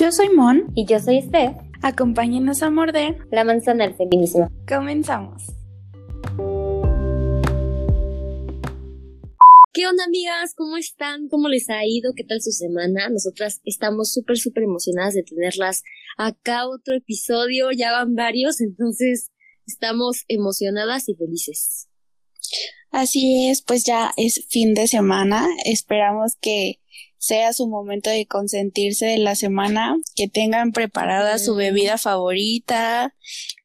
Yo soy Mon. Y yo soy Steph. Acompáñenos a morder la manzana del feminismo. Comenzamos. ¿Qué onda, amigas? ¿Cómo están? ¿Cómo les ha ido? ¿Qué tal su semana? Nosotras estamos súper, súper emocionadas de tenerlas acá otro episodio. Ya van varios, entonces estamos emocionadas y felices. Así es, pues ya es fin de semana. Esperamos que sea su momento de consentirse de la semana, que tengan preparada su bebida favorita,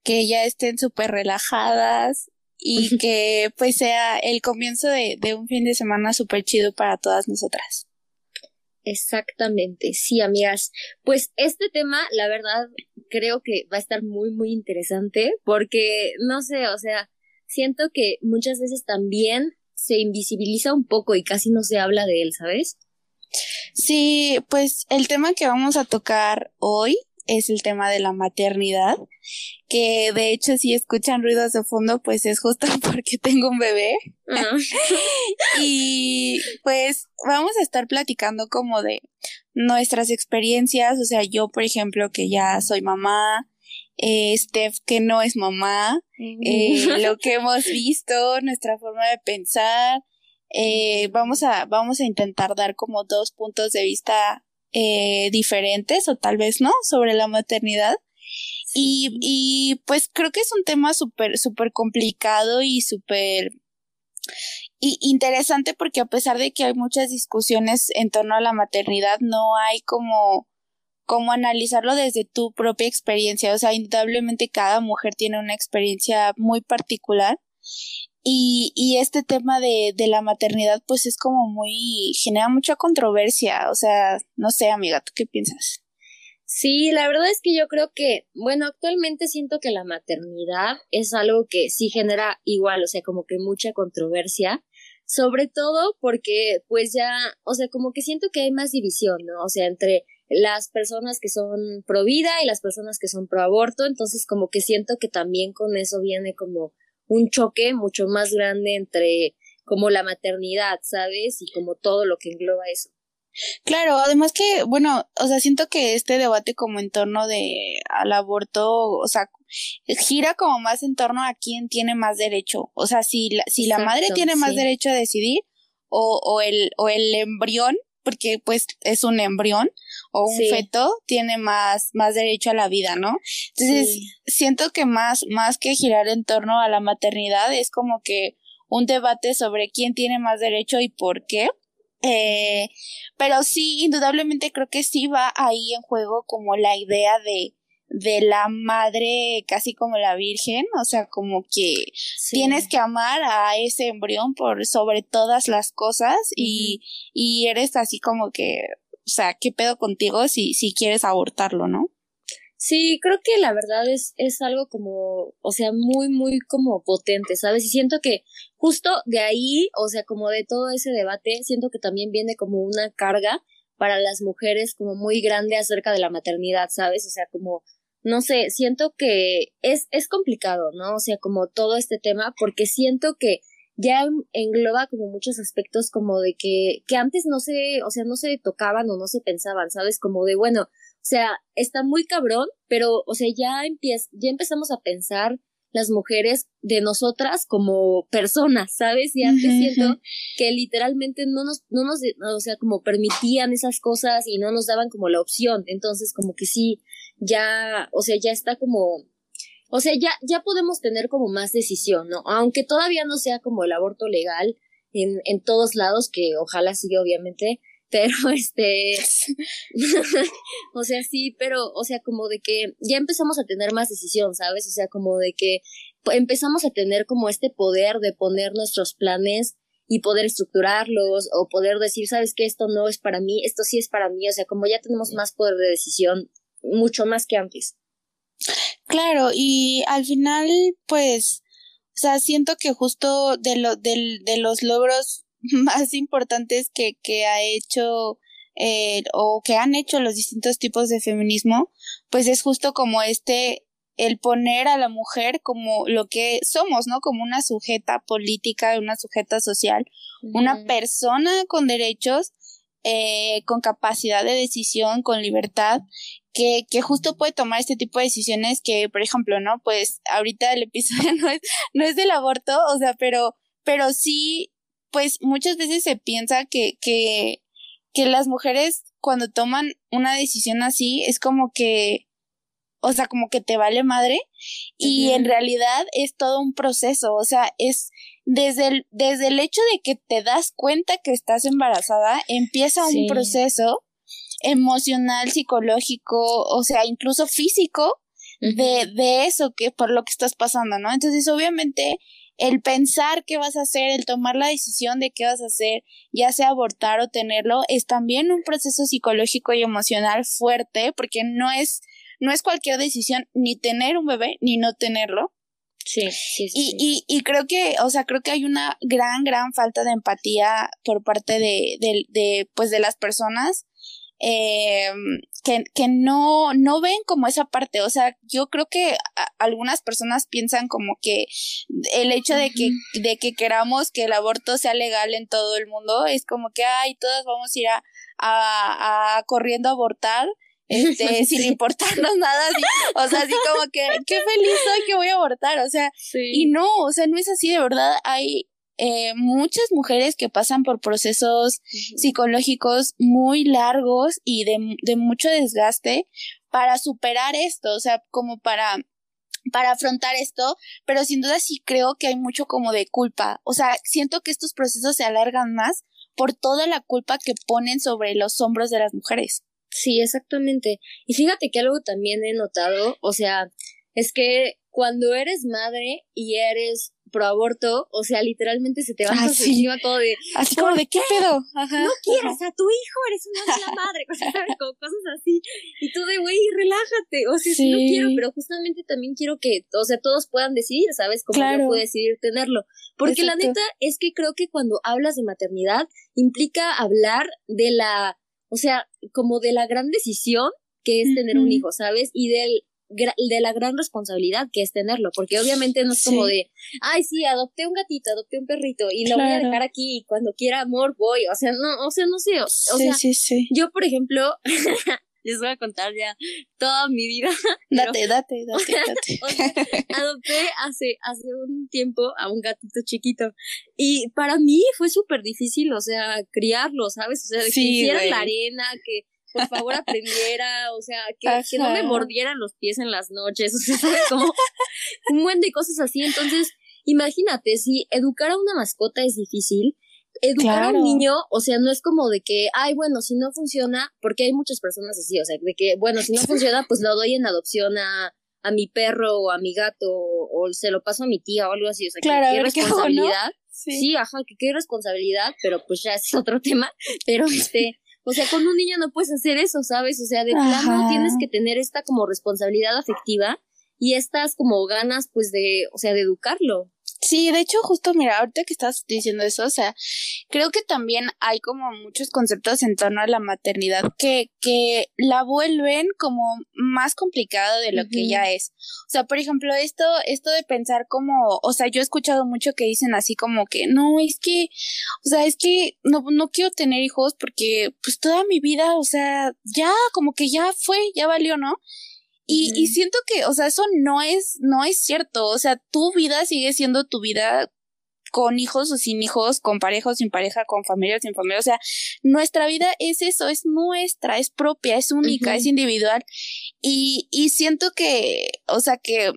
que ya estén súper relajadas y que pues sea el comienzo de, de un fin de semana súper chido para todas nosotras. Exactamente, sí, amigas. Pues este tema, la verdad, creo que va a estar muy, muy interesante porque, no sé, o sea, siento que muchas veces también se invisibiliza un poco y casi no se habla de él, ¿sabes? Sí, pues el tema que vamos a tocar hoy es el tema de la maternidad, que de hecho si escuchan ruidos de fondo, pues es justo porque tengo un bebé. Ah. y pues vamos a estar platicando como de nuestras experiencias, o sea, yo por ejemplo que ya soy mamá, eh, Steph que no es mamá, eh, lo que hemos visto, nuestra forma de pensar. Eh, vamos a, vamos a intentar dar como dos puntos de vista eh, diferentes o tal vez no sobre la maternidad. Y, y pues creo que es un tema súper, súper complicado y súper y interesante porque a pesar de que hay muchas discusiones en torno a la maternidad, no hay como como analizarlo desde tu propia experiencia. O sea, indudablemente cada mujer tiene una experiencia muy particular. Y, y este tema de, de la maternidad, pues es como muy, genera mucha controversia. O sea, no sé, amiga, ¿tú qué piensas? Sí, la verdad es que yo creo que, bueno, actualmente siento que la maternidad es algo que sí genera igual, o sea, como que mucha controversia, sobre todo porque pues ya, o sea, como que siento que hay más división, ¿no? O sea, entre las personas que son pro vida y las personas que son pro aborto, entonces como que siento que también con eso viene como un choque mucho más grande entre como la maternidad, ¿sabes? Y como todo lo que engloba eso. Claro, además que, bueno, o sea, siento que este debate como en torno de al aborto, o sea, gira como más en torno a quién tiene más derecho. O sea, si la, si la madre tiene más derecho a decidir o, o el, o el embrión, porque pues es un embrión, o un feto tiene más, más derecho a la vida, ¿no? Entonces, siento que más, más que girar en torno a la maternidad, es como que un debate sobre quién tiene más derecho y por qué. Eh, pero sí, indudablemente creo que sí va ahí en juego como la idea de, de la madre casi como la virgen, o sea, como que tienes que amar a ese embrión por sobre todas las cosas y, y eres así como que o sea, ¿qué pedo contigo si, si quieres abortarlo, no? Sí, creo que la verdad es, es algo como, o sea, muy, muy como potente, ¿sabes? Y siento que justo de ahí, o sea, como de todo ese debate, siento que también viene como una carga para las mujeres como muy grande acerca de la maternidad, ¿sabes? O sea, como, no sé, siento que es, es complicado, ¿no? O sea, como todo este tema, porque siento que ya engloba como muchos aspectos como de que, que antes no se, o sea, no se tocaban o no se pensaban, ¿sabes? Como de, bueno, o sea, está muy cabrón, pero, o sea, ya empieza, ya empezamos a pensar las mujeres de nosotras como personas, ¿sabes? Y antes siento que literalmente no nos, no nos, o sea, como permitían esas cosas y no nos daban como la opción. Entonces, como que sí, ya, o sea, ya está como o sea, ya, ya podemos tener como más decisión, ¿no? Aunque todavía no sea como el aborto legal en, en todos lados, que ojalá siga obviamente, pero este, o sea, sí, pero, o sea, como de que ya empezamos a tener más decisión, ¿sabes? O sea, como de que empezamos a tener como este poder de poner nuestros planes y poder estructurarlos o poder decir, sabes que esto no es para mí, esto sí es para mí, o sea, como ya tenemos más poder de decisión, mucho más que antes. Claro, y al final, pues, o sea, siento que justo de, lo, de, de los logros más importantes que, que ha hecho eh, o que han hecho los distintos tipos de feminismo, pues es justo como este, el poner a la mujer como lo que somos, ¿no? Como una sujeta política, una sujeta social, una persona con derechos, eh, con capacidad de decisión, con libertad, que, que justo puede tomar este tipo de decisiones que, por ejemplo, ¿no? Pues ahorita el episodio no es, no es del aborto, o sea, pero, pero sí, pues muchas veces se piensa que, que, que las mujeres cuando toman una decisión así es como que, o sea, como que te vale madre y en realidad es todo un proceso, o sea, es desde el, desde el hecho de que te das cuenta que estás embarazada, empieza un proceso emocional, psicológico, o sea, incluso físico de, de eso que por lo que estás pasando, ¿no? Entonces, obviamente, el pensar qué vas a hacer, el tomar la decisión de qué vas a hacer, ya sea abortar o tenerlo, es también un proceso psicológico y emocional fuerte, porque no es, no es cualquier decisión ni tener un bebé ni no tenerlo. Sí, sí, sí. Y, y, y creo que, o sea, creo que hay una gran, gran falta de empatía por parte de, de, de pues, de las personas eh, que, que no, no ven como esa parte. O sea, yo creo que algunas personas piensan como que el hecho de que, de que queramos que el aborto sea legal en todo el mundo es como que, ay, todos vamos a ir a, a, a corriendo a abortar este, sin importarnos nada, así, o sea, así como que, qué feliz soy que voy a abortar, o sea, y no, o sea, no es así, de verdad, hay, eh, muchas mujeres que pasan por procesos psicológicos muy largos y de, de mucho desgaste para superar esto, o sea, como para para afrontar esto, pero sin duda sí creo que hay mucho como de culpa. O sea, siento que estos procesos se alargan más por toda la culpa que ponen sobre los hombros de las mujeres. Sí, exactamente. Y fíjate que algo también he notado, o sea, es que cuando eres madre y eres pro aborto, o sea, literalmente se te va ah, encima todo de... Así como de, ¿qué pedo? Ajá, no quieres a tu hijo, eres una mala madre, Como cosas así. Y tú de, güey, relájate, o sea, sí. no quiero, pero justamente también quiero que, o sea, todos puedan decidir, ¿sabes? Como yo puedo decidir tenerlo. Porque la neta es que creo que cuando hablas de maternidad, implica hablar de la, o sea, como de la gran decisión que es tener un hijo, ¿sabes? Y del de la gran responsabilidad que es tenerlo, porque obviamente no es como de, ay, sí, adopté un gatito, adopté un perrito y lo voy a dejar aquí y cuando quiera amor voy, o sea, no, o sea, no sé, o, sea, yo, por ejemplo, les voy a contar ya toda mi vida. Date, date, date, date. adopté hace, hace un tiempo a un gatito chiquito y para mí fue súper difícil, o sea, criarlo, ¿sabes? O sea, que hiciera la arena, que por favor aprendiera, o sea, que, que, no me mordieran los pies en las noches, o sea, como un buen de cosas así. Entonces, imagínate, si educar a una mascota es difícil, educar a un niño, o sea, no es como de que, ay, bueno, si no funciona, porque hay muchas personas así, o sea, de que, bueno, si no funciona, pues lo doy en adopción a, a mi perro o a mi gato o, se lo paso a mi tía o algo así, o sea, que qué responsabilidad. Sí. sí. ajá, que qué responsabilidad, pero pues ya es otro tema, pero este, o sea, con un niño no puedes hacer eso, ¿sabes? O sea, de plano tienes que tener esta como responsabilidad afectiva y estas como ganas, pues, de, o sea, de educarlo. Sí, de hecho, justo mira, ahorita que estás diciendo eso, o sea, creo que también hay como muchos conceptos en torno a la maternidad que, que la vuelven como más complicado de lo que ya es. O sea, por ejemplo, esto, esto de pensar como, o sea, yo he escuchado mucho que dicen así como que, no, es que, o sea, es que no, no quiero tener hijos porque, pues toda mi vida, o sea, ya, como que ya fue, ya valió, ¿no? Y, y siento que, o sea, eso no es, no es cierto. O sea, tu vida sigue siendo tu vida con hijos o sin hijos, con pareja o sin pareja, con familia o sin familia. O sea, nuestra vida es eso, es nuestra, es propia, es única, es individual. Y, y siento que, o sea, que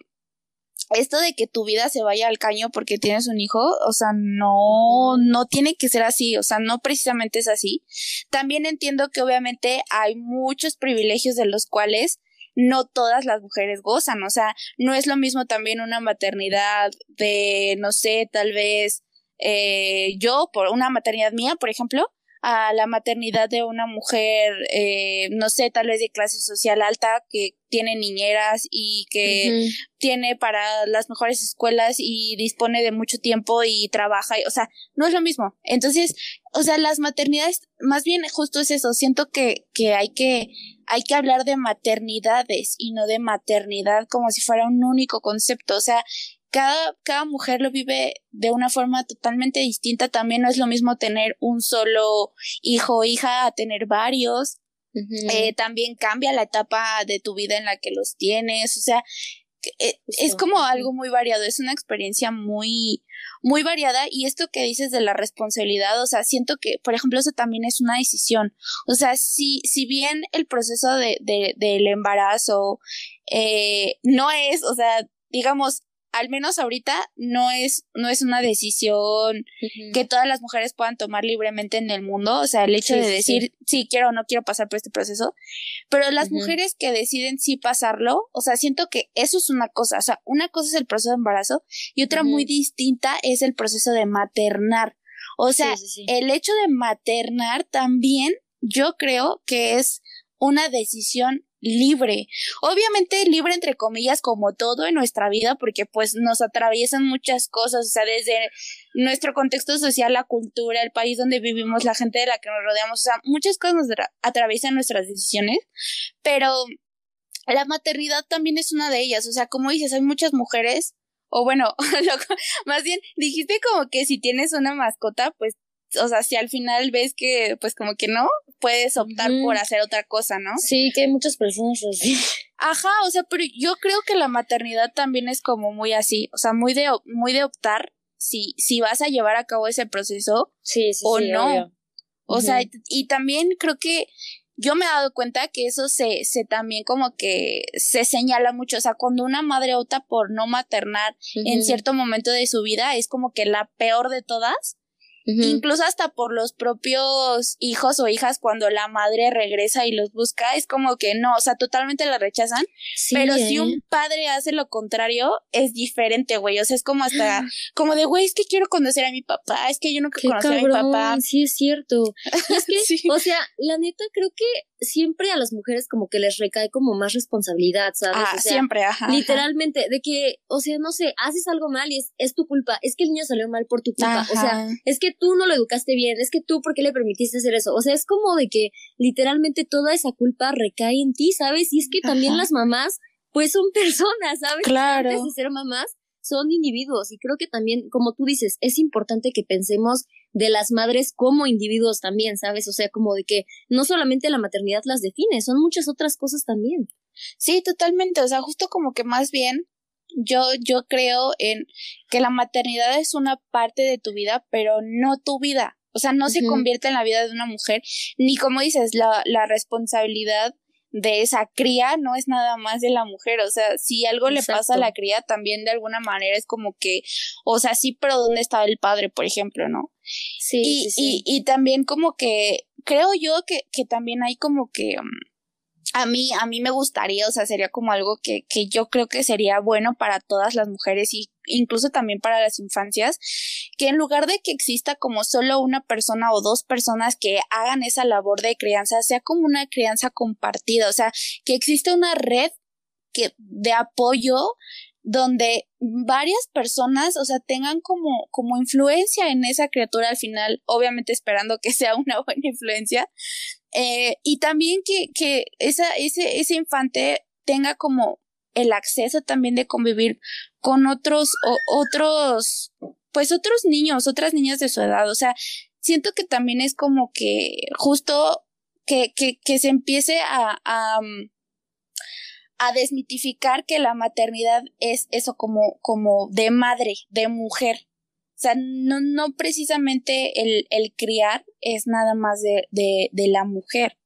esto de que tu vida se vaya al caño porque tienes un hijo, o sea, no, no tiene que ser así, o sea, no precisamente es así. También entiendo que obviamente hay muchos privilegios de los cuales no todas las mujeres gozan, o sea, no es lo mismo también una maternidad de, no sé, tal vez eh, yo, por una maternidad mía, por ejemplo, a la maternidad de una mujer, eh, no sé, tal vez de clase social alta, que tiene niñeras y que tiene para las mejores escuelas y dispone de mucho tiempo y trabaja, y, o sea, no es lo mismo. Entonces, o sea, las maternidades, más bien justo es eso, siento que, que hay que, hay que hablar de maternidades y no de maternidad como si fuera un único concepto, o sea, cada, cada mujer lo vive de una forma totalmente distinta. También no es lo mismo tener un solo hijo o hija a tener varios. eh, también cambia la etapa de tu vida en la que los tienes, o sea, es como algo muy variado, es una experiencia muy, muy variada y esto que dices de la responsabilidad, o sea, siento que, por ejemplo, eso también es una decisión, o sea, si, si bien el proceso de, de, del embarazo eh, no es, o sea, digamos, al menos ahorita no es, no es una decisión que todas las mujeres puedan tomar libremente en el mundo, o sea, el hecho de decir sí. quiero o no quiero pasar por este proceso, pero las mujeres que deciden sí pasarlo, o sea, siento que eso es una cosa, o sea, una cosa es el proceso de embarazo y otra muy distinta es el proceso de maternar. O sea, el hecho de maternar también yo creo que es una decisión libre. Obviamente libre entre comillas como todo en nuestra vida porque pues nos atraviesan muchas cosas, o sea, desde nuestro contexto social, la cultura, el país donde vivimos, la gente de la que nos rodeamos, o sea, muchas cosas nos atraviesan nuestras decisiones, pero la maternidad también es una de ellas, o sea, como dices, hay muchas mujeres o bueno, más bien dijiste como que si tienes una mascota, pues o sea, si al final ves que, pues como que no, puedes optar por hacer otra cosa, ¿no? Sí, que hay muchas personas así. Ajá, o sea, pero yo creo que la maternidad también es como muy así, o sea, muy de, muy de optar si, si vas a llevar a cabo ese proceso sí, sí, o sí, no. O sea, y, también creo que yo me he dado cuenta que eso se, se también como que se señala mucho. O sea, cuando una madre opta por no maternar en cierto momento de su vida, es como que la peor de todas incluso hasta por los propios hijos o hijas cuando la madre regresa y los busca, es como que no, o sea, totalmente la rechazan, pero si ¿eh? un padre hace lo contrario, es diferente, güey, o sea, es como hasta, como de, güey, es que quiero conocer a mi papá, es que yo nunca conocí a mi papá. Sí, es cierto. es que, o sea, la neta creo que siempre a las mujeres como que les recae como más responsabilidad, ¿sabes? Ah, siempre, ajá. Literalmente, de que, o sea, no sé, haces algo mal y es, es tu culpa, es que el niño salió mal por tu culpa, o sea, es que tú no lo educaste bien, es que tú, ¿por qué le permitiste hacer eso? O sea, es como de que literalmente toda esa culpa recae en ti, ¿sabes? Y es que también las mamás, pues son personas, ¿sabes? Claro. Antes de ser mamás, son individuos y creo que también, como tú dices, es importante que pensemos de las madres como individuos también, ¿sabes? O sea, como de que no solamente la maternidad las define, son muchas otras cosas también. Sí, totalmente, o sea, justo como que más bien yo, yo creo en que la maternidad es una parte de tu vida, pero no tu vida. O sea, no se convierte en la vida de una mujer, ni como dices, la, la responsabilidad de esa cría no es nada más de la mujer, o sea, si algo le pasa a la cría, también de alguna manera es como que, o sea, sí, pero ¿dónde está el padre, por ejemplo, no? Sí. Y, sí, y, y también como que, creo yo que, que también hay como que, mm, a mí, a mí me gustaría, o sea, sería como algo que, que yo creo que sería bueno para todas las mujeres y incluso también para las infancias, que en lugar de que exista como solo una persona o dos personas que hagan esa labor de crianza, sea como una crianza compartida, o sea, que exista una red que, de apoyo donde varias personas, o sea, tengan como, como influencia en esa criatura al final, obviamente esperando que sea una buena influencia, eh, y también que, que esa, ese, ese infante tenga como el acceso también de convivir con otros, o, otros, pues otros niños, otras niñas de su edad. O sea, siento que también es como que justo que, que, que se empiece a, a, a desmitificar que la maternidad es eso como, como de madre, de mujer. O sea, no, no precisamente el, el criar es nada más de, de, de la mujer.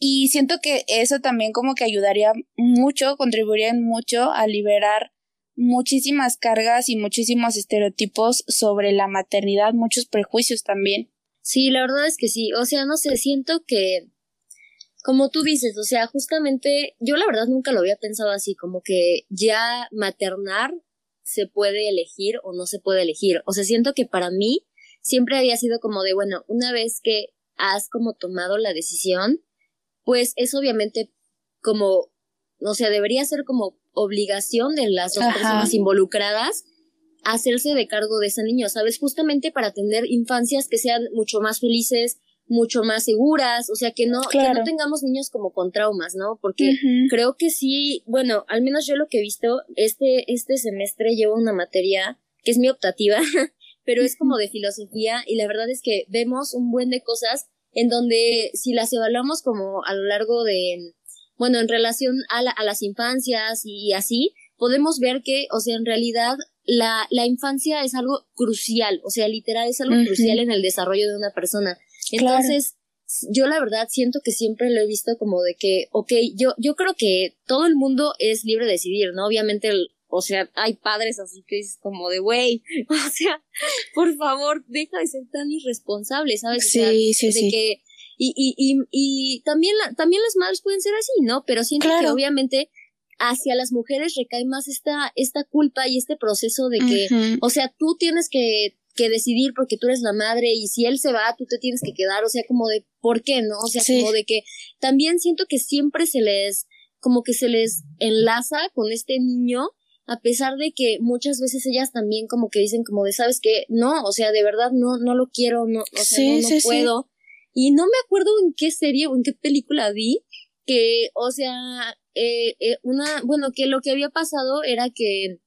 Y siento que eso también como que ayudaría mucho, contribuiría mucho a liberar muchísimas cargas y muchísimos estereotipos sobre la maternidad, muchos prejuicios también. Sí, la verdad es que sí. O sea, no sé, siento que, como tú dices, o sea, justamente yo la verdad nunca lo había pensado así, como que ya maternar se puede elegir o no se puede elegir. O sea, siento que para mí siempre había sido como de, bueno, una vez que has como tomado la decisión, pues es obviamente como, o sea, debería ser como obligación de las dos personas involucradas hacerse de cargo de ese niño, ¿sabes? Justamente para tener infancias que sean mucho más felices, mucho más seguras, o sea, que no, que no tengamos niños como con traumas, ¿no? Porque creo que sí, bueno, al menos yo lo que he visto, este, este semestre llevo una materia que es mi optativa, pero es como de filosofía y la verdad es que vemos un buen de cosas en donde si las evaluamos como a lo largo de, bueno, en relación a, a las infancias y así, podemos ver que, o sea, en realidad la, la infancia es algo crucial, o sea, literal es algo crucial en el desarrollo de una persona. Entonces, yo la verdad siento que siempre lo he visto como de que, ok, yo, yo creo que todo el mundo es libre de decidir, ¿no? Obviamente, o sea, hay padres así que es como de, güey, o sea, por favor, deja de ser tan irresponsable, ¿sabes? Sí, sí, de que, y, y, y, y también, la, también las madres pueden ser así, ¿no? Pero siento que obviamente hacia las mujeres recae más esta, esta culpa y este proceso de que, o sea, tú tienes que, que decidir porque tú eres la madre y si él se va, tú te tienes que quedar, o sea, como de, ¿por qué no? O sea, como de que también siento que siempre se les, como que se les enlaza con este niño, a pesar de que muchas veces ellas también como que dicen como de, ¿sabes qué? No, o sea, de verdad no, no lo quiero, no, o sea, no, no puedo. Y no me acuerdo en qué serie o en qué película vi, que, o sea, eh, eh, una, bueno, que lo que había pasado era que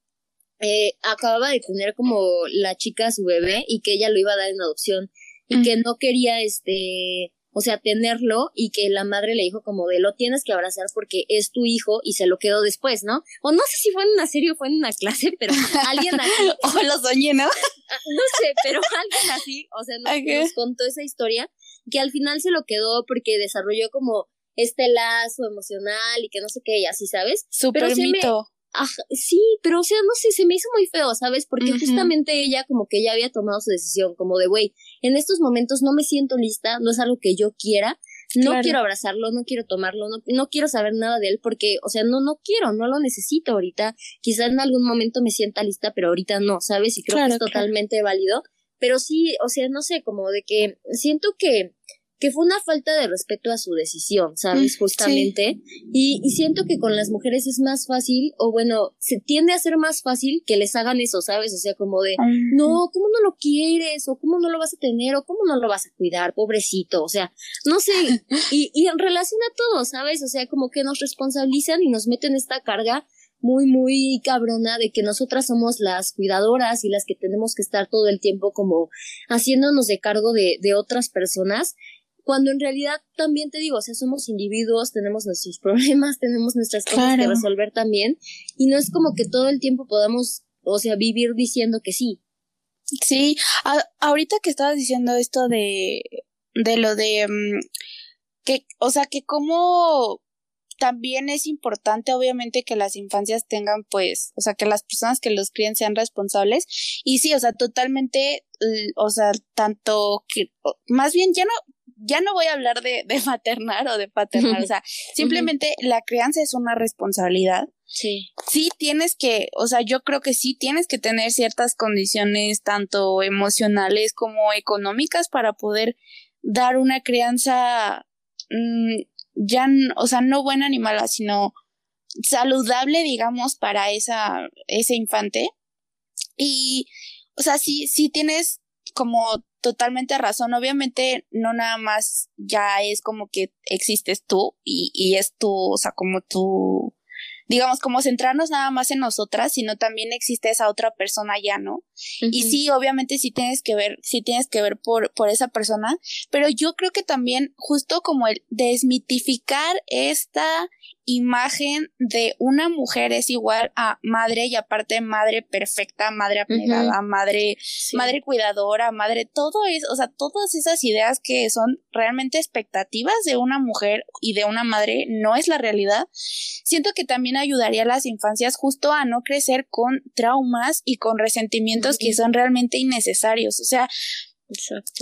eh, acababa de tener como la chica su bebé y que ella lo iba a dar en adopción y que no quería este o sea, tenerlo y que la madre le dijo como de lo tienes que abrazar porque es tu hijo y se lo quedó después, ¿no? O no sé si fue en una serie o fue en una clase, pero alguien así. o lo soñé, ¿no? no sé, pero alguien así, o sea, nos, contó esa historia que al final se lo quedó porque desarrolló como este lazo emocional y que no sé qué, y así, ¿sabes? Súper mito. Sí, pero o sea, no sé, se me hizo muy feo, ¿sabes? Porque justamente ella como que ya había tomado su decisión, como de, güey, en estos momentos no me siento lista, no es algo que yo quiera, no quiero abrazarlo, no quiero tomarlo, no, no quiero saber nada de él porque, o sea, no, no quiero, no lo necesito ahorita. Quizá en algún momento me sienta lista, pero ahorita no, ¿sabes? Y creo que es totalmente válido. Pero sí, o sea, no sé, como de que siento que que fue una falta de respeto a su decisión, ¿sabes? Mm, Justamente. Y, y, siento que con las mujeres es más fácil, o bueno, se tiende a ser más fácil que les hagan eso, ¿sabes? O sea, como de, no, ¿cómo no lo quieres? O ¿cómo no lo vas a tener? O ¿cómo no lo vas a cuidar? Pobrecito. O sea, no sé. Y, y en relación a todo, ¿sabes? O sea, como que nos responsabilizan y nos meten esta carga muy, muy cabrona de que nosotras somos las cuidadoras y las que tenemos que estar todo el tiempo como haciéndonos de cargo de, de otras personas cuando en realidad también te digo, o sea, somos individuos, tenemos nuestros problemas, tenemos nuestras cosas que resolver también, y no es como que todo el tiempo podamos, o sea, vivir diciendo que sí. Sí, ahorita que estabas diciendo esto de, de lo de, mm, que, o sea, que como también es importante, obviamente, que las infancias tengan, pues, o sea, que las personas que los críen sean responsables. Y sí, o sea, totalmente, o sea, tanto que, más bien, ya no, ya no voy a hablar de, de maternar o de paternar, o sea, simplemente la crianza es una responsabilidad. Sí. Sí tienes que, o sea, yo creo que sí tienes que tener ciertas condiciones, tanto emocionales como económicas, para poder dar una crianza, mm, ya, o sea, no buena ni mala, sino saludable, digamos, para esa, ese infante. Y, o sea, sí, sí tienes como totalmente razón. Obviamente, no nada más ya es como que existes tú y, y es tu, o sea, como tú, digamos, como centrarnos nada más en nosotras, sino también existe esa otra persona ya, ¿no? Y sí, obviamente sí tienes que ver, sí tienes que ver por, por esa persona, pero yo creo que también justo como el desmitificar esta imagen de una mujer es igual a madre y aparte madre perfecta, madre apegada, madre, madre cuidadora, madre, todo es, o sea, todas esas ideas que son realmente expectativas de una mujer y de una madre no es la realidad. Siento que también ayudaría a las infancias justo a no crecer con traumas y con resentimientos que son realmente innecesarios. O sea,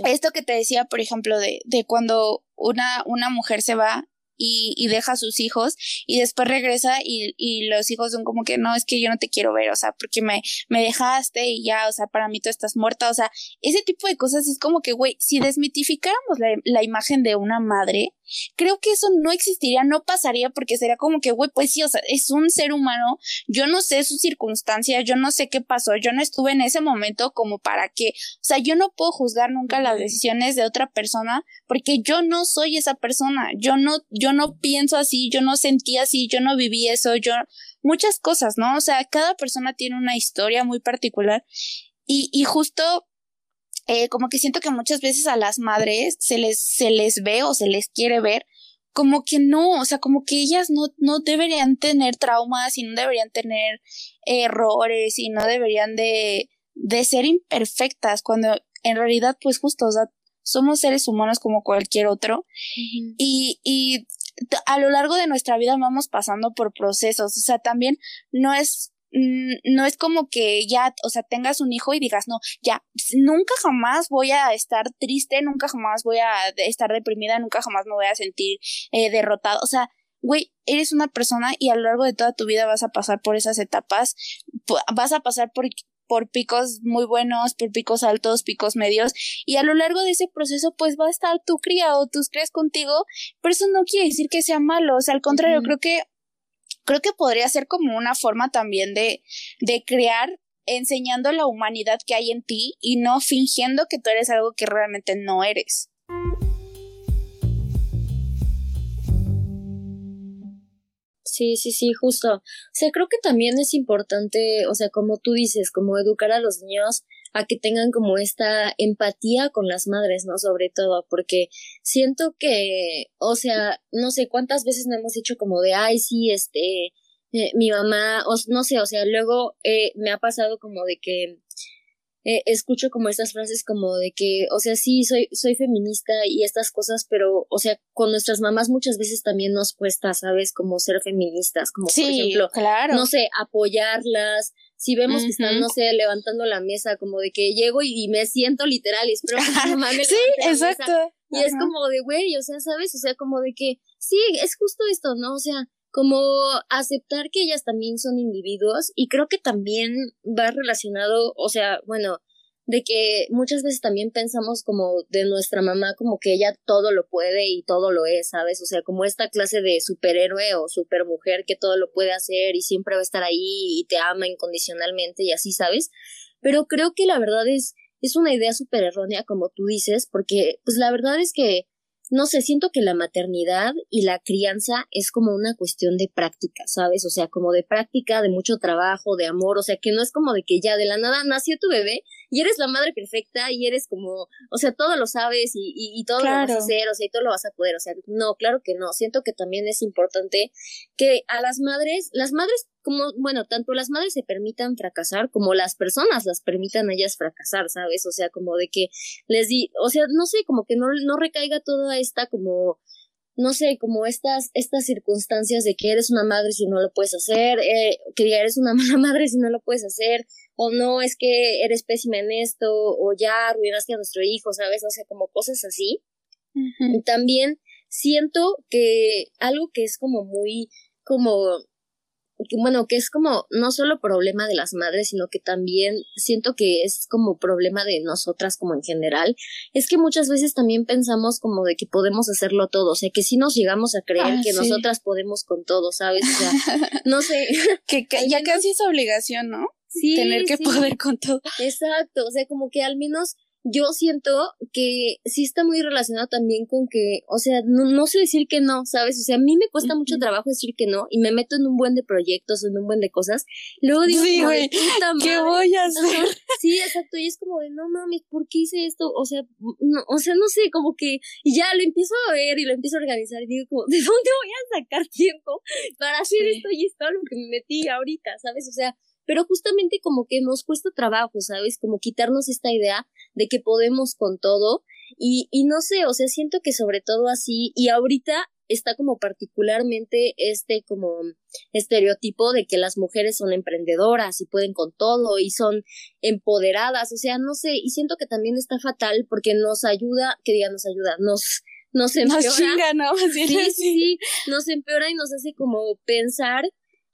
esto que te decía, por ejemplo, de, de cuando una, una mujer se va y, y deja a sus hijos y después regresa y, y los hijos son como que no, es que yo no te quiero ver, o sea, porque me, me dejaste y ya, o sea, para mí tú estás muerta, o sea, ese tipo de cosas es como que, güey, si desmitificáramos la, la imagen de una madre, creo que eso no existiría, no pasaría porque sería como que, güey, pues sí, o sea, es un ser humano, yo no sé sus circunstancias, yo no sé qué pasó, yo no estuve en ese momento como para que, o sea, yo no puedo juzgar nunca las decisiones de otra persona porque yo no soy esa persona, yo no, yo no pienso así, yo no sentí así, yo no viví eso, yo, muchas cosas, ¿no? O sea, cada persona tiene una historia muy particular y, y justo eh, como que siento que muchas veces a las madres se les, se les ve o se les quiere ver como que no, o sea, como que ellas no, no deberían tener traumas y no deberían tener errores y no deberían de, de ser imperfectas cuando en realidad pues justo, o sea, somos seres humanos como cualquier otro y, y a lo largo de nuestra vida vamos pasando por procesos, o sea, también no es no es como que ya, o sea, tengas un hijo y digas, no, ya, nunca jamás voy a estar triste, nunca jamás voy a estar deprimida, nunca jamás me voy a sentir eh, derrotado. O sea, güey, eres una persona y a lo largo de toda tu vida vas a pasar por esas etapas, vas a pasar por, por picos muy buenos, por picos altos, picos medios, y a lo largo de ese proceso pues va a estar tu cría o tus crías contigo, pero eso no quiere decir que sea malo, o sea, al contrario, creo que creo que podría ser como una forma también de, de crear enseñando la humanidad que hay en ti y no fingiendo que tú eres algo que realmente no eres. Sí, sí, sí, justo. O sea, creo que también es importante, o sea, como tú dices, como educar a los niños a que tengan como esta empatía con las madres, ¿no? Sobre todo, porque siento que, o sea, no sé cuántas veces no hemos dicho como de, ay, sí, este, eh, mi mamá, o no sé, o sea, luego eh, me ha pasado como de que eh, escucho como estas frases como de que, o sea, sí, soy, soy feminista y estas cosas, pero, o sea, con nuestras mamás muchas veces también nos cuesta, ¿sabes? Como ser feministas, como por ejemplo, claro. no sé, apoyarlas, si vemos que están, no sé, levantando la mesa, como de que llego y, me siento literal y espero que mi mamá me Sí, exacto. y es como de, güey, o sea, ¿sabes? O sea, como de que, sí, es justo esto, ¿no? O sea, como aceptar que ellas también son individuos y creo que también va relacionado, o sea, bueno, de que muchas veces también pensamos como de nuestra mamá como que ella todo lo puede y todo lo es, ¿sabes? O sea, como esta clase de superhéroe o supermujer que todo lo puede hacer y siempre va a estar ahí y te ama incondicionalmente y así, ¿sabes? Pero creo que la verdad es es una idea súper errónea como tú dices, porque pues la verdad es que no sé, siento que la maternidad y la crianza es como una cuestión de práctica, ¿sabes? O sea, como de práctica, de mucho trabajo, de amor, o sea, que no es como de que ya de la nada nació tu bebé y eres la madre perfecta y eres como, o sea, todo lo sabes y, y, todo lo vas a hacer, o sea, y todo lo vas a poder, o sea, no, claro que no, siento que también es importante que a las madres, las madres como, bueno, tanto las madres se permitan fracasar como las personas las permitan a ellas fracasar, ¿sabes? O sea, como de que les di, o sea, no sé, como que no, no recaiga toda esta como no sé, como estas, estas circunstancias de que eres una madre si no lo puedes hacer, eh, que eres una mala madre si no lo puedes hacer, o no, es que eres pésima en esto, o ya arruinaste a nuestro hijo, ¿sabes? O sea, como cosas así. También siento que algo que es como muy, como bueno, que es como no solo problema de las madres, sino que también siento que es como problema de nosotras como en general, es que muchas veces también pensamos como de que podemos hacerlo todo, o sea, que si nos llegamos a creer ah, que nosotras podemos con todo, ¿sabes? O sea, no sé. que, ya casi es obligación, ¿no? Sí. Tener que poder con todo. Exacto, o sea, como que al menos yo siento que sí está muy relacionado también con que, o sea, no, no sé decir que no, ¿sabes? O sea, a mí me cuesta mucho trabajo decir que no y me meto en un buen de proyectos, en un buen de cosas. Luego digo, sí, güey, ¿qué voy a hacer? Sí, exacto, y es como de, no mames, ¿por qué hice esto? O sea, no, o sea, no sé, como que, y ya lo empiezo a ver y lo empiezo a organizar y digo como, ¿de dónde voy a sacar tiempo para hacer esto y esto lo que me metí ahorita, ¿sabes? O sea, pero justamente como que nos cuesta trabajo, ¿sabes? Como quitarnos esta idea de que podemos con todo y, y no sé, o sea, siento que sobre todo así y ahorita está como particularmente este como estereotipo de que las mujeres son emprendedoras y pueden con todo y son empoderadas, o sea, no sé, y siento que también está fatal porque nos ayuda, que diga nos ayuda, nos nos empeora. Nos chinga, ¿no? sí, sí, sí, nos empeora y nos hace como pensar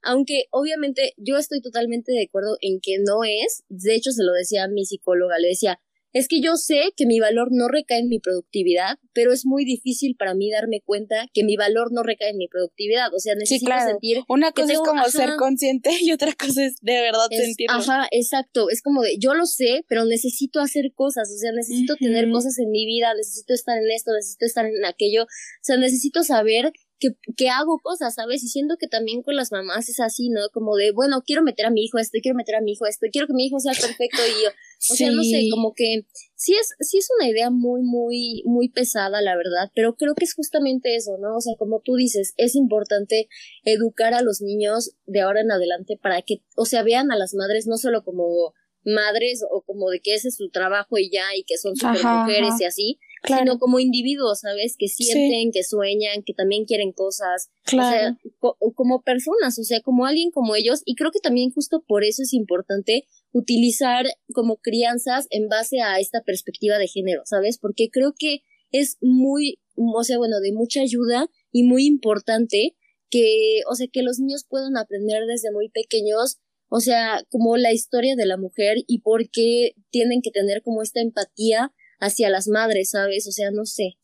aunque obviamente yo estoy totalmente de acuerdo en que no es, de hecho se lo decía a mi psicóloga, le decía, es que yo sé que mi valor no recae en mi productividad, pero es muy difícil para mí darme cuenta que mi valor no recae en mi productividad. O sea, necesito sentir. Una cosa es como ser consciente y otra cosa es de verdad sentirlo. Ajá, exacto. Es como de yo lo sé, pero necesito hacer cosas. O sea, necesito tener cosas en mi vida, necesito estar en esto, necesito estar en aquello. O sea, necesito saber que, que hago cosas, ¿sabes? Y siento que también con las mamás es así, ¿no? Como de, bueno, quiero meter a mi hijo esto, quiero meter a mi hijo esto, quiero que mi hijo sea perfecto y yo, o sea, no sé, como que sí es, sí es una idea muy, muy, muy pesada, la verdad, pero creo que es justamente eso, ¿no? O sea, como tú dices, es importante educar a los niños de ahora en adelante para que, o sea, vean a las madres no solo como madres o como de que ese es su trabajo y ya y que son super mujeres y así, sino como individuos, ¿sabes? Que sienten, que sueñan, que también quieren cosas, claro. o sea, como personas, o sea, como alguien como ellos y creo que también justo por eso es importante utilizar como crianzas en base a esta perspectiva de género, ¿sabes? Porque creo que es muy, o sea, bueno, de mucha ayuda y muy importante que, o sea, que los niños puedan aprender desde muy pequeños o sea, como la historia de la mujer y por qué tienen que tener como esta empatía hacia las madres, ¿sabes? O sea, no sé.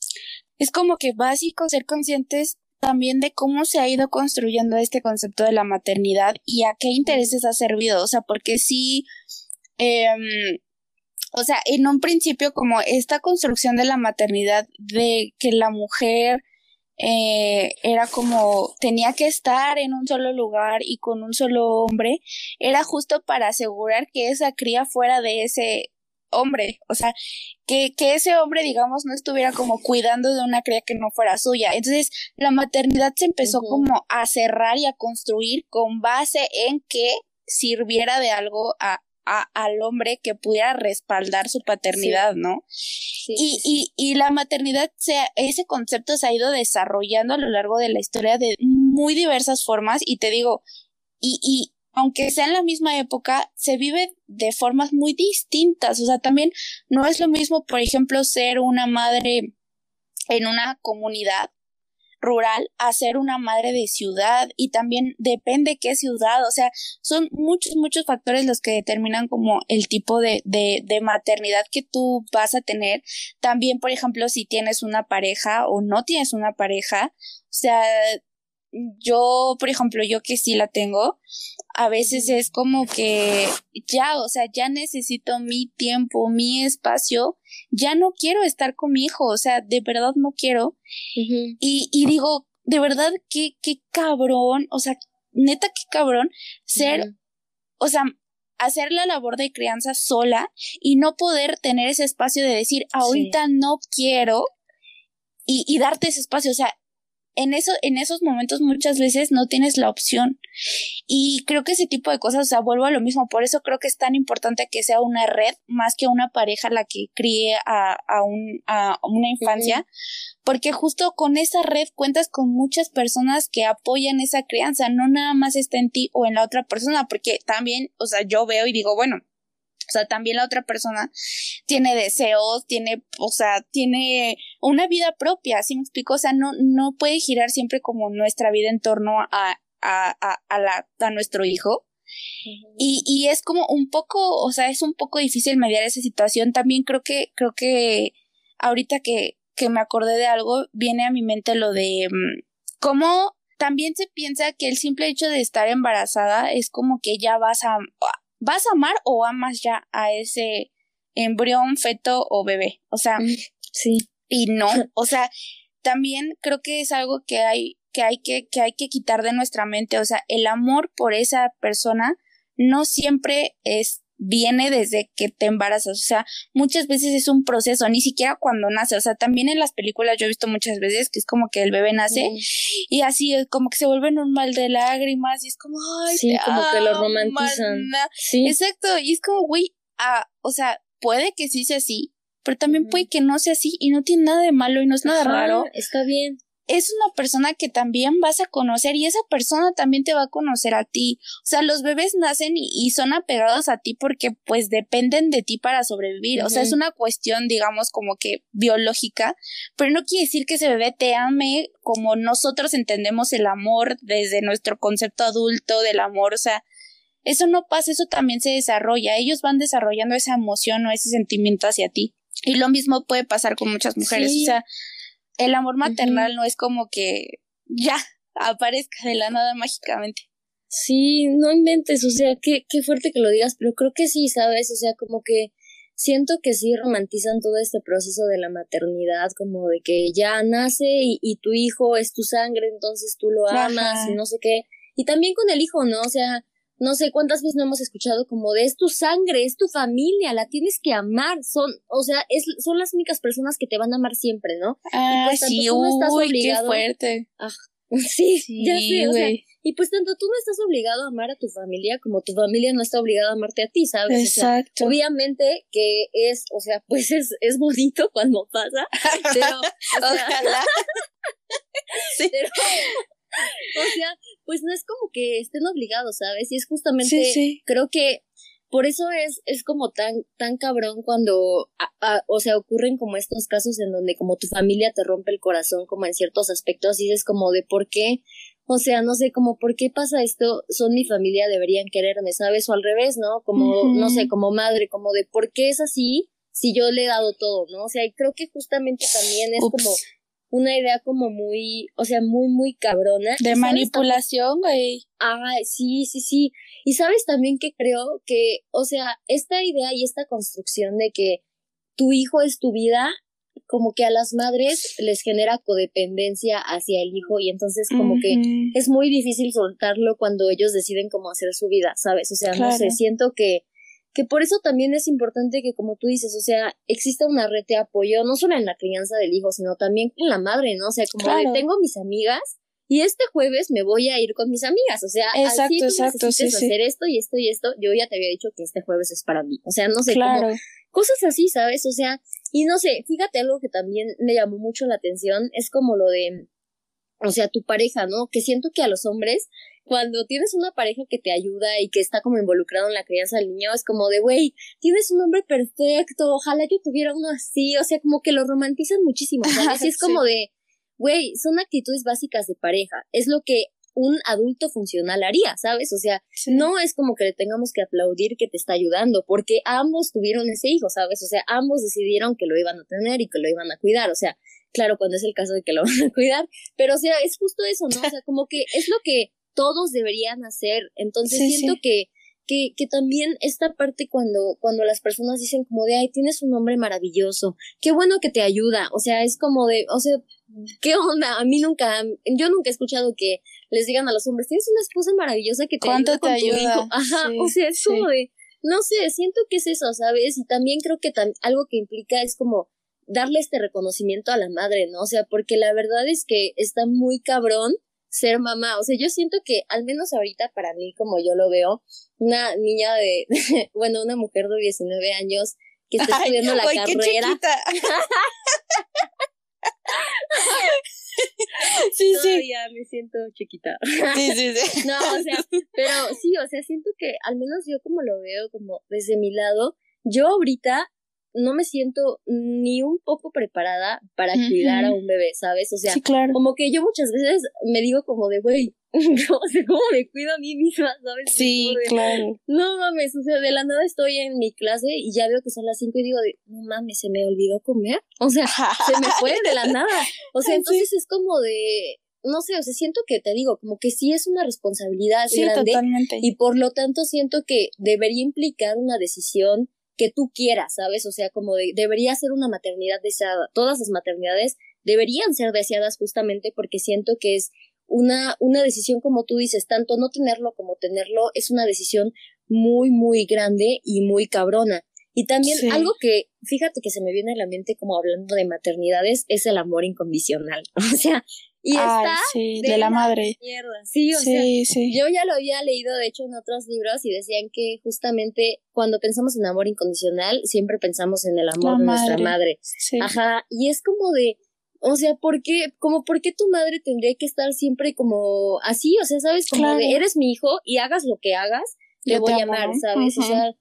Es como que básico ser conscientes también de cómo se ha ido construyendo este concepto de la maternidad y a qué intereses ha servido, o sea, porque sí, em, o sea, en un principio como esta construcción de la maternidad de que la mujer eh, era como tenía que estar en un solo lugar y con un solo hombre, era justo para asegurar que esa cría fuera de ese hombre, o sea, que, que ese hombre, digamos, no estuviera como cuidando de una cría que no fuera suya. Entonces, la maternidad se empezó como a cerrar y a construir con base en que sirviera de algo a, al hombre que pudiera respaldar su paternidad, ¿no? y, y, y, la maternidad, se, ese concepto se ha ido desarrollando a lo largo de la historia de muy diversas formas y te digo, y, y aunque sea en la misma época, se vive de formas muy distintas, o sea, también no es lo mismo, por ejemplo, ser una madre en una comunidad rural a ser una madre de ciudad y también depende qué ciudad, o sea, son muchos, muchos factores los que determinan como el tipo de, de, de maternidad que tú vas a tener. También, por ejemplo, si tienes una pareja o no tienes una pareja, o sea, yo, por ejemplo, yo que sí la tengo, a veces es como que ya, o sea, ya necesito mi tiempo, mi espacio, ya no quiero estar con mi hijo, o sea, de verdad no quiero. y, y digo, de verdad, qué, qué cabrón, o sea, neta, qué cabrón ser, o sea, hacer la labor de crianza sola y no poder tener ese espacio de decir, ahorita no quiero y, y darte ese espacio, o sea, en, eso, en esos momentos muchas veces no tienes la opción. Y creo que ese tipo de cosas, o sea, vuelvo a lo mismo. Por eso creo que es tan importante que sea una red más que una pareja la que críe a, a, un, a una infancia. Porque justo con esa red cuentas con muchas personas que apoyan esa crianza. No nada más está en ti o en la otra persona. Porque también, o sea, yo veo y digo, bueno, o sea, también la otra persona tiene deseos, tiene, o sea, tiene una vida propia, ¿sí me explico? O sea, no, no puede girar siempre como nuestra vida en torno a, a, a, a, la, a nuestro hijo. y, y es como un poco, o sea, es un poco difícil mediar esa situación. También creo que, creo que ahorita que, que me acordé de algo, viene a mi mente lo de mm, cómo también se piensa que el simple hecho de estar embarazada es como que ya vas a, ¿vas a amar o amas ya a ese embrión, feto o bebé? O sea, mm, sí. Y no, o sea, también creo que es algo que hay que hay que, que hay que quitar de nuestra mente, o sea, el amor por esa persona no siempre es viene desde que te embarazas, o sea, muchas veces es un proceso, ni siquiera cuando nace, o sea, también en las películas yo he visto muchas veces que es como que el bebé nace y así es como que se vuelve normal de lágrimas y es como, ay, sí, como que lo romantizan. Sí. Exacto, y es como, güey, ah, o sea, puede que sí sea así, pero también puede que no sea así y no tiene nada de malo y no es nada raro. Está bien es una persona que también vas a conocer y esa persona también te va a conocer a ti. O sea, los bebés nacen y, son apegados a ti porque pues dependen de ti para sobrevivir. O sea, es una cuestión, digamos, como que biológica, pero no quiere decir que ese bebé te ame como nosotros entendemos el amor desde nuestro concepto adulto del amor. O sea, eso no pasa, eso también se desarrolla. Ellos van desarrollando esa emoción o ese sentimiento hacia ti. Y lo mismo puede pasar con muchas mujeres. O sea, el amor maternal no es como que ya aparezca de la nada mágicamente. Sí, no inventes, o sea, qué, qué fuerte que lo digas, pero creo que sí, ¿sabes? O sea, como que siento que sí romantizan todo este proceso de la maternidad, como de que ya nace y, tu hijo es tu sangre, entonces tú lo amas y no sé qué. Y también con el hijo, ¿no? O sea, no sé cuántas veces no hemos escuchado como de es tu sangre, es tu familia, la tienes que amar, son, o sea, es, son las únicas personas que te van a amar siempre, ¿no? Ah, pues, sí, tú no estás obligado, qué fuerte. Ah, sí, ya sé, o sea, y pues tanto tú no estás obligado a amar a tu familia como tu familia no está obligada a amarte a ti, ¿sabes? Exacto. obviamente que es, o sea, pues es, es bonito cuando pasa, pero, Ojalá. sí. pero, o sea, pues no es como que estén obligados, ¿sabes? Y es justamente, creo que por eso es, es como tan, tan cabrón cuando, o sea, ocurren como estos casos en donde como tu familia te rompe el corazón como en ciertos aspectos y es como de por qué, o sea, no sé, como por qué pasa esto, son mi familia, deberían quererme, ¿sabes? O al revés, ¿no? Como, no sé, como madre, como de por qué es así si yo le he dado todo, ¿no? O sea, y creo que justamente también es como una idea como muy, o sea, muy, muy cabrona. De manipulación, güey. Ah, sí, sí, sí. Y sabes también que creo que, o sea, esta idea y esta construcción de que tu hijo es tu vida, como que a las madres les genera codependencia hacia el hijo y entonces como que es muy difícil soltarlo cuando ellos deciden cómo hacer su vida, ¿sabes? O sea, no sé, siento que que por eso también es importante que, como tú dices, o sea, exista una red de apoyo, no solo en la crianza del hijo, sino también en la madre, ¿no? O sea, como de, tengo mis amigas y este jueves me voy a ir con mis amigas, o sea, exacto, así tú exacto, hacer esto y esto y esto, yo ya te había dicho que este jueves es para mí, o sea, no sé, claro. cosas así, ¿sabes? O sea, y no sé, fíjate algo que también me llamó mucho la atención, es como lo de, o sea, tu pareja, ¿no? Que siento que a los hombres cuando tienes una pareja que te ayuda y que está como involucrado en la crianza del niño, es como de, güey, tienes un hombre perfecto, ojalá yo tuviera uno así, o sea, como que lo romantizan muchísimo, ¿sabes? es como de, güey, son actitudes básicas de pareja, es lo que un adulto funcional haría, ¿sabes? O sea, no es como que le tengamos que aplaudir que te está ayudando, porque ambos tuvieron ese hijo, ¿sabes? O sea, ambos decidieron que lo iban a tener y que lo iban a cuidar, o sea, claro, cuando es el caso de que lo van a cuidar, pero o sea, es justo eso, ¿no? O sea, como que es lo que todos deberían hacer. Entonces siento que que, que también esta parte cuando, cuando las personas dicen como de, ay, tienes un hombre maravilloso, qué bueno que te ayuda, o sea, es como de, o sea, ¿qué onda? A mí nunca, yo nunca he escuchado que les digan a los hombres, tienes una esposa maravillosa que te ayuda con ayuda? tu hijo. Ajá, o sea, es como de, no sé, siento que es eso, ¿sabes? Y también creo que algo que implica es como darle este reconocimiento a la madre, ¿no? O sea, porque la verdad es que está muy cabrón ser mamá. O sea, yo siento que, al menos ahorita para mí, como yo lo veo, una niña de, bueno, una mujer de 19 años que está estudiando la carrera. sí, Todavía sí. me siento chiquita. Sí, sí, sí. no, o sea, pero sí, o sea, siento que al menos yo como lo veo, como desde mi lado, yo ahorita no me siento ni un poco preparada para cuidar a un bebé, ¿sabes? O sea, como que yo muchas veces me digo como de, güey, ¿cómo, ¿cómo me cuido a mí misma, sabes? Sí, claro. No mames, o sea, de la nada estoy en mi clase y ya veo que son las cinco y digo, de, no mames, se me olvidó comer. O sea, se me fue de la nada. O sea, entonces es como de, no sé, o sea, siento que te digo, como que sí es una responsabilidad sí, grande totalmente. y por lo tanto siento que debería implicar una decisión que tú quieras, ¿sabes? O sea, como debería ser una maternidad deseada. Todas las maternidades deberían ser deseadas justamente porque siento que es una, una decisión, como tú dices, tanto no tenerlo como tenerlo, es una decisión muy, muy grande y muy cabrona. Y también algo que, fíjate que se me viene a la mente como hablando de maternidades, es el amor incondicional. O sea, y está de, la, madre. Mierda. Sí, o sea, yo ya lo había leído, de hecho, en otros libros y decían que justamente cuando pensamos en amor incondicional, siempre pensamos en el amor de nuestra madre. Ajá, y es como de, o sea, ¿por qué, como, por qué tu madre tendría que estar siempre como así? O sea, ¿sabes? Como de, eres mi hijo y hagas lo que hagas, te voy a amar, ¿sabes? O sea,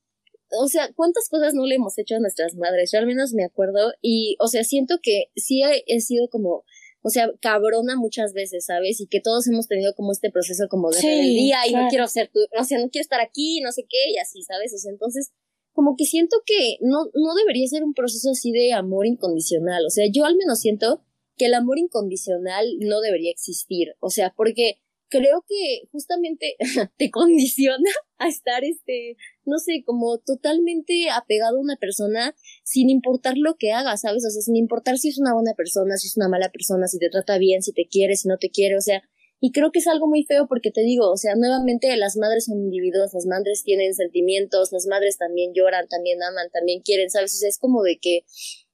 o sea, ¿cuántas cosas no le hemos hecho a nuestras madres? Yo al menos me acuerdo y, o sea, siento que sí he sido como o sea, cabrona muchas veces, ¿sabes? Y que todos hemos tenido como este proceso como de día y no quiero ser tu, o sea, no quiero estar aquí, no sé qué, y así, ¿sabes? O sea, entonces, como que siento que no, no debería ser un proceso así de amor incondicional, o sea, yo al menos siento que el amor incondicional no debería existir, o sea, porque creo que justamente te condiciona a estar, este, no sé, como totalmente apegado a una persona sin importar lo que haga, ¿sabes? O sea, sin importar si es una buena persona, si es una mala persona, si te trata bien, si te quiere, si no te quiere, o sea, y creo que es algo muy feo porque te digo, o sea, nuevamente las madres son individuos, las madres tienen sentimientos, las madres también lloran, también aman, también quieren, ¿sabes? O sea, es como de que,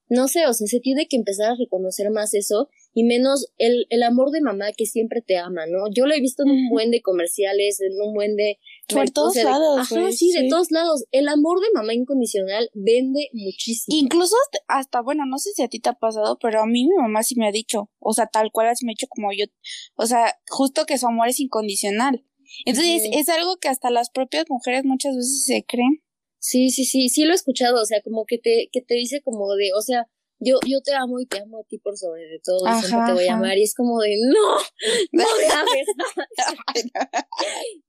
no sé, o sea, se tiene que empezar a reconocer más eso y menos el, el amor de mamá que siempre te ama, ¿no? Yo lo he visto en un buen de comerciales, en un buen de... Por todos lados. Ajá, sí, de todos lados. El amor de mamá incondicional vende muchísimo. Incluso hasta, bueno, no sé si a ti te ha pasado, pero a mí mi mamá sí me ha dicho, o sea, tal cual así me ha dicho como yo, o sea, justo que su amor es incondicional. Entonces, es algo que hasta las propias mujeres muchas veces se creen. Sí, sí, sí, sí lo he escuchado, o sea, como que te, que te dice como de, o sea, yo, yo te amo y te amo a ti por sobre de todo, y siempre te voy a amar, y es como de, no, no me ames,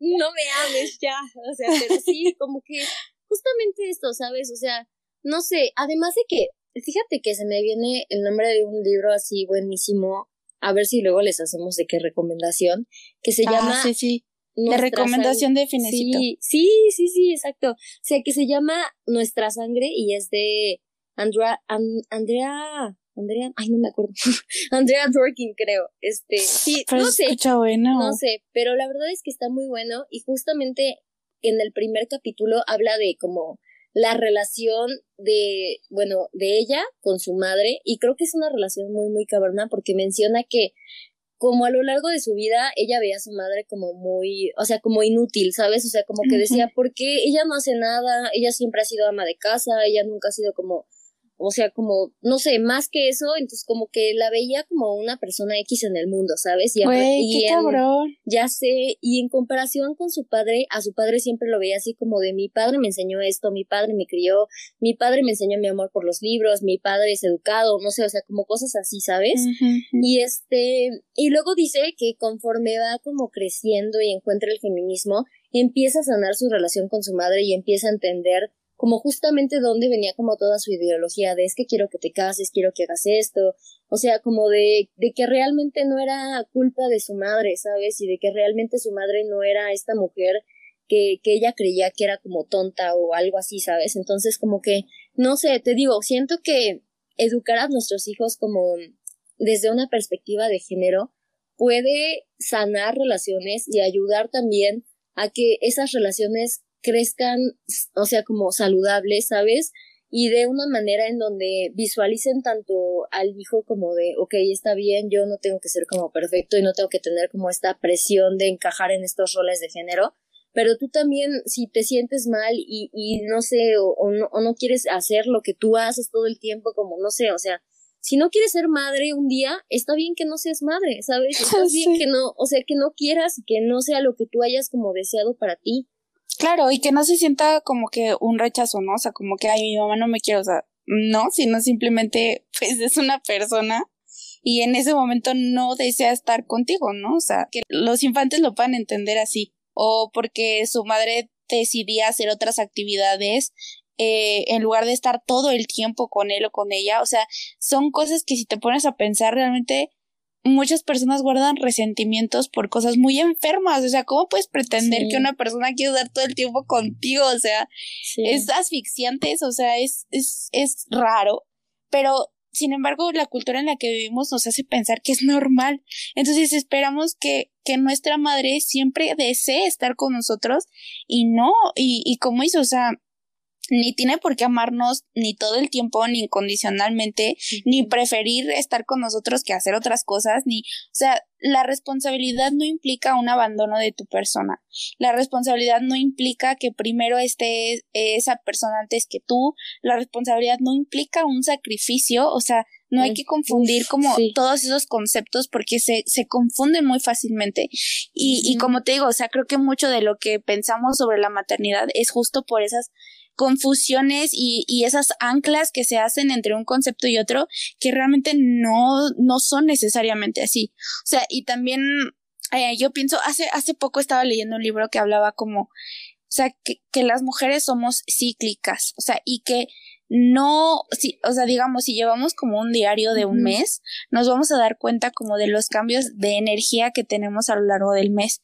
no me ames ya, o sea, pero sí, como que justamente esto, ¿sabes? O sea, no sé, además de que, fíjate que se me viene el nombre de un libro así buenísimo, a ver si luego les hacemos de qué recomendación, que se ah, llama... Sí, sí. La recomendación de Finecito. Sí, sí, sí, sí, exacto. O sea, que se llama Nuestra Sangre y es de Andrea, Andrea, Andrea, ay, no me acuerdo. Andrea Dworkin, creo. Este, sí, no sé. Bueno. No sé, pero la verdad es que está muy bueno y justamente en el primer capítulo habla de como la relación de, bueno, de ella con su madre y creo que es una relación muy, muy cabrona porque menciona que como a lo largo de su vida ella veía a su madre como muy, o sea, como inútil, ¿sabes? O sea, como que decía, ¿por qué ella no hace nada? Ella siempre ha sido ama de casa, ella nunca ha sido como o sea, como, no sé, más que eso, entonces como que la veía como una persona X en el mundo, ¿sabes? Y, qué cabrón. Ya sé, y en comparación con su padre, a su padre siempre lo veía así como de mi padre me enseñó esto, mi padre me crió, mi padre me enseñó mi amor por los libros, mi padre es educado, no sé, o sea, como cosas así, ¿sabes? Y este, y luego dice que conforme va como creciendo y encuentra el feminismo, empieza a sanar su relación con su madre y empieza a entender como justamente donde venía como toda su ideología de es que quiero que te cases, quiero que hagas esto, o sea, como de, de que realmente no era culpa de su madre, ¿sabes? Y de que realmente su madre no era esta mujer que, que ella creía que era como tonta o algo así, ¿sabes? Entonces como que, no sé, te digo, siento que educar a nuestros hijos como desde una perspectiva de género puede sanar relaciones y ayudar también a que esas relaciones crezcan, o sea, como saludables, ¿sabes? Y de una manera en donde visualicen tanto al hijo como de, ok, está bien, yo no tengo que ser como perfecto y no tengo que tener como esta presión de encajar en estos roles de género, pero tú también, si te sientes mal y, y no sé, o, no, o no quieres hacer lo que tú haces todo el tiempo, como no sé, o sea, si no quieres ser madre un día, está bien que no seas madre, ¿sabes? Está bien que no, o sea, que no quieras que no sea lo que tú hayas como deseado para ti. Claro, y que no se sienta como que un rechazo, ¿no? O sea, como que, ay, mi mamá no me quiere, o sea, no, sino simplemente, pues es una persona y en ese momento no desea estar contigo, ¿no? O sea, que los infantes lo puedan entender así, o porque su madre decidía hacer otras actividades eh, en lugar de estar todo el tiempo con él o con ella, o sea, son cosas que si te pones a pensar realmente muchas personas guardan resentimientos por cosas muy enfermas. O sea, ¿cómo puedes pretender que una persona quiere dar todo el tiempo contigo? O sea, es asfixiante eso, o sea, es, es, es raro. Pero, sin embargo, la cultura en la que vivimos nos hace pensar que es normal. Entonces esperamos que, que nuestra madre siempre desee estar con nosotros y no, y, y como hizo, o sea, ni tiene por qué amarnos ni todo el tiempo, ni incondicionalmente, ni preferir estar con nosotros que hacer otras cosas, ni, o sea, la responsabilidad no implica un abandono de tu persona. La responsabilidad no implica que primero esté esa persona antes que tú. La responsabilidad no implica un sacrificio, o sea, no hay que confundir como todos esos conceptos porque se, se confunden muy fácilmente. Y, y como te digo, o sea, creo que mucho de lo que pensamos sobre la maternidad es justo por esas confusiones y, y esas anclas que se hacen entre un concepto y otro que realmente no, no son necesariamente así. O sea, y también eh, yo pienso, hace, hace poco estaba leyendo un libro que hablaba como, o sea, que, que las mujeres somos cíclicas, o sea, y que no, si, o sea, digamos, si llevamos como un diario de un mes, nos vamos a dar cuenta como de los cambios de energía que tenemos a lo largo del mes.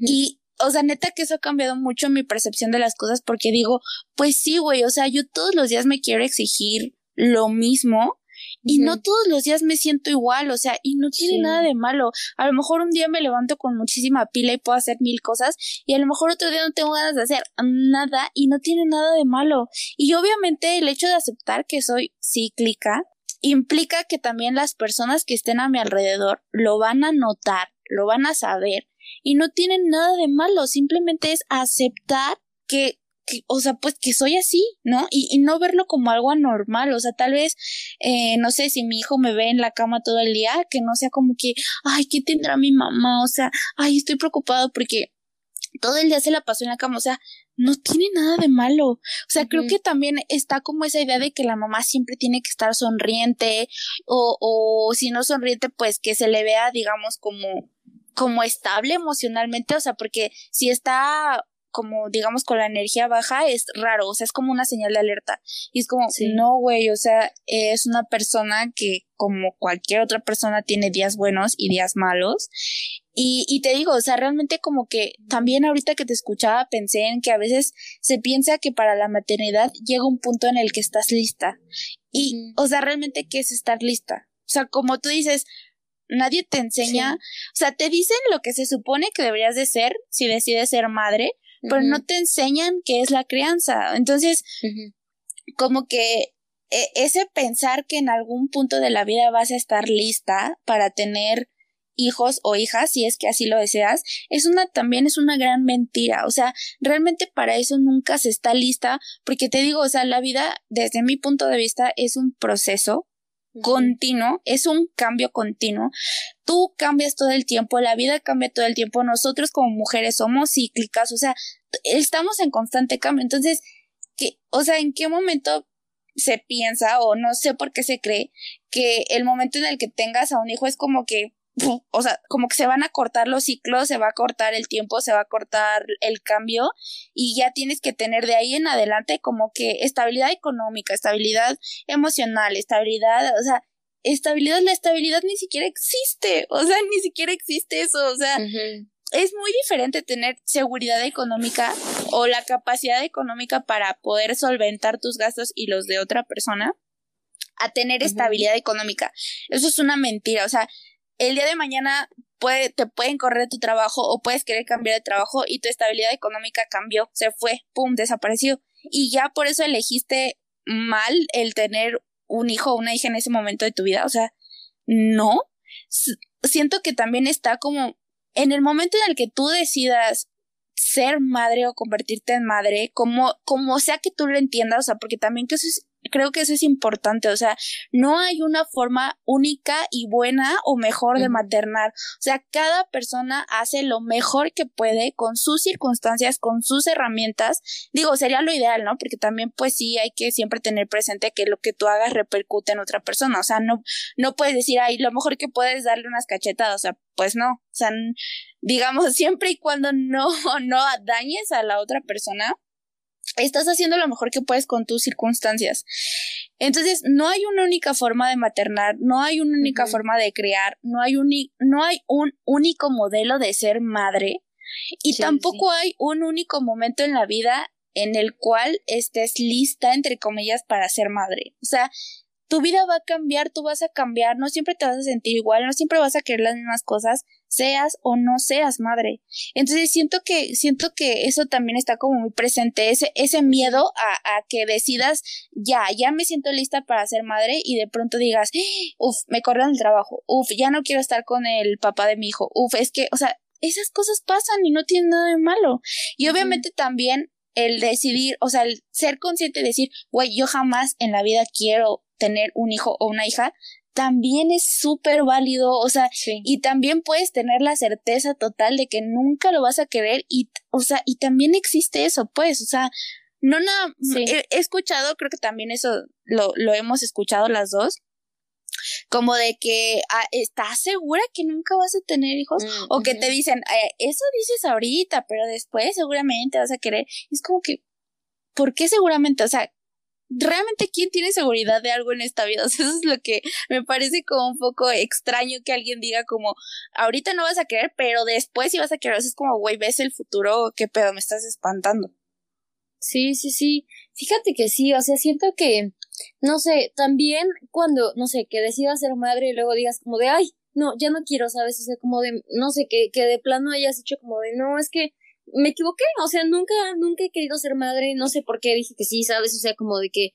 Y o sea, neta que eso ha cambiado mucho mi percepción de las cosas porque digo, pues sí, güey, o sea, yo todos los días me quiero exigir lo mismo y no todos los días me siento igual, o sea, y no tiene nada de malo. A lo mejor un día me levanto con muchísima pila y puedo hacer mil cosas y a lo mejor otro día no tengo ganas de hacer nada y no tiene nada de malo. Y obviamente el hecho de aceptar que soy cíclica implica que también las personas que estén a mi alrededor lo van a notar, lo van a saber y no tienen nada de malo, simplemente es aceptar que o sea, pues que soy así, ¿no? Y, y, no verlo como algo anormal, o sea, tal vez, eh, no sé, si mi hijo me ve en la cama todo el día, que no sea como que, ay, ¿qué tendrá mi mamá? O sea, ay, estoy preocupado porque todo el día se la pasó en la cama, o sea, no tiene nada de malo. O sea, creo que también está como esa idea de que la mamá siempre tiene que estar sonriente o, o si no sonriente, pues que se le vea, digamos, como como estable emocionalmente, o sea, porque si está como digamos con la energía baja es raro, o sea, es como una señal de alerta. Y es como, no, güey, o sea, es una persona que como cualquier otra persona tiene días buenos y días malos. Y, y te digo, o sea, realmente como que también ahorita que te escuchaba pensé en que a veces se piensa que para la maternidad llega un punto en el que estás lista. Y, o sea, realmente, ¿qué es estar lista? O sea, como tú dices, nadie te enseña, o sea, te dicen lo que se supone que deberías de ser si decides ser madre, pero no te enseñan qué es la crianza. Entonces, como que e, ese pensar que en algún punto de la vida vas a estar lista para tener hijos o hijas, si es que así lo deseas, es una también es una gran mentira. O sea, realmente para eso nunca se está lista, porque te digo, o sea, la vida, desde mi punto de vista, es un proceso continuo, es un cambio continuo. Tú cambias todo el tiempo, la vida cambia todo el tiempo, nosotros como mujeres somos cíclicas, o sea, estamos en constante cambio. Entonces, ¿qué, o sea, ¿en qué momento se piensa o no sé por qué se cree que el momento en el que tengas a un hijo es como que o sea, como que se van a cortar los ciclos, se va a cortar el tiempo, se va a cortar el cambio y ya tienes que tener de ahí en adelante como que estabilidad económica, estabilidad emocional, estabilidad, o sea, estabilidad, la estabilidad ni siquiera existe, o sea, ni siquiera existe eso, o sea, es muy diferente tener seguridad económica o la capacidad económica para poder solventar tus gastos y los de otra persona a tener estabilidad económica. Eso es una mentira, o sea, el día de mañana te pueden correr tu trabajo o puedes querer cambiar de trabajo y tu estabilidad económica cambió, se fue, pum, desapareció. Y ya por eso elegiste mal el tener un hijo o una hija en ese momento de tu vida. O sea, no. siento que también está como en el momento en el que tú decidas ser madre o convertirte en madre, como, como sea que tú lo entiendas, o sea, porque también que eso es creo que eso es importante, o sea, no hay una forma única y buena o mejor de maternar, o sea, cada persona hace lo mejor que puede con sus circunstancias, con sus herramientas, digo, sería lo ideal, ¿no? Porque también pues sí hay que siempre tener presente que lo que tú hagas repercute en otra persona, o sea, no, no puedes decir, ay, lo mejor que puedes darle unas cachetadas, o sea, pues no, o sea, digamos, siempre y cuando no, no dañes a la otra persona, estás haciendo lo mejor que puedes con tus circunstancias. Entonces, no hay una única forma de maternar, no hay una única forma de crear, no hay, un, no hay un único modelo de ser madre y tampoco hay un único momento en la vida en el cual estés lista, entre comillas, para ser madre. O sea, tu vida va a cambiar, tú vas a cambiar, no siempre te vas a sentir igual, no siempre vas a querer las mismas cosas, seas o no seas madre. Entonces siento que, siento que eso también está como muy presente, ese, ese miedo a, a que decidas, ya, ya me siento lista para ser madre y de pronto digas, uff, me corren el trabajo, uff, ya no quiero estar con el papá de mi hijo, uff, es que, o sea, esas cosas pasan y no tienen nada de malo. Y obviamente también el decidir, o sea, el ser consciente de decir, güey, yo jamás en la vida quiero tener un hijo o una hija, también es súper válido, o sea, y también puedes tener la certeza total de que nunca lo vas a querer y, o sea, y también existe eso, pues, o sea, no nada, he, escuchado, creo que también eso lo, lo hemos escuchado las dos, como de que ah, estás segura que nunca vas a tener hijos mm, o que te dicen eh, eso dices ahorita pero después seguramente vas a querer es como que ¿por qué seguramente? o sea realmente quién tiene seguridad de algo en esta vida. Eso es lo que me parece como un poco extraño que alguien diga como, ahorita no vas a querer, pero después sí vas a querer. O es como, güey, ves el futuro, qué pedo, me estás espantando. Sí, sí, sí. Fíjate que sí, o sea, siento que, no sé, también cuando, no sé, que decidas ser madre y luego digas como de, ay, no, ya no quiero, ¿sabes? O sea, como de, no sé, que, que de plano hayas hecho como de, no, es que me equivoqué, o sea, nunca, nunca he querido ser madre, no sé por qué dije que sí, ¿sabes? O sea, como de que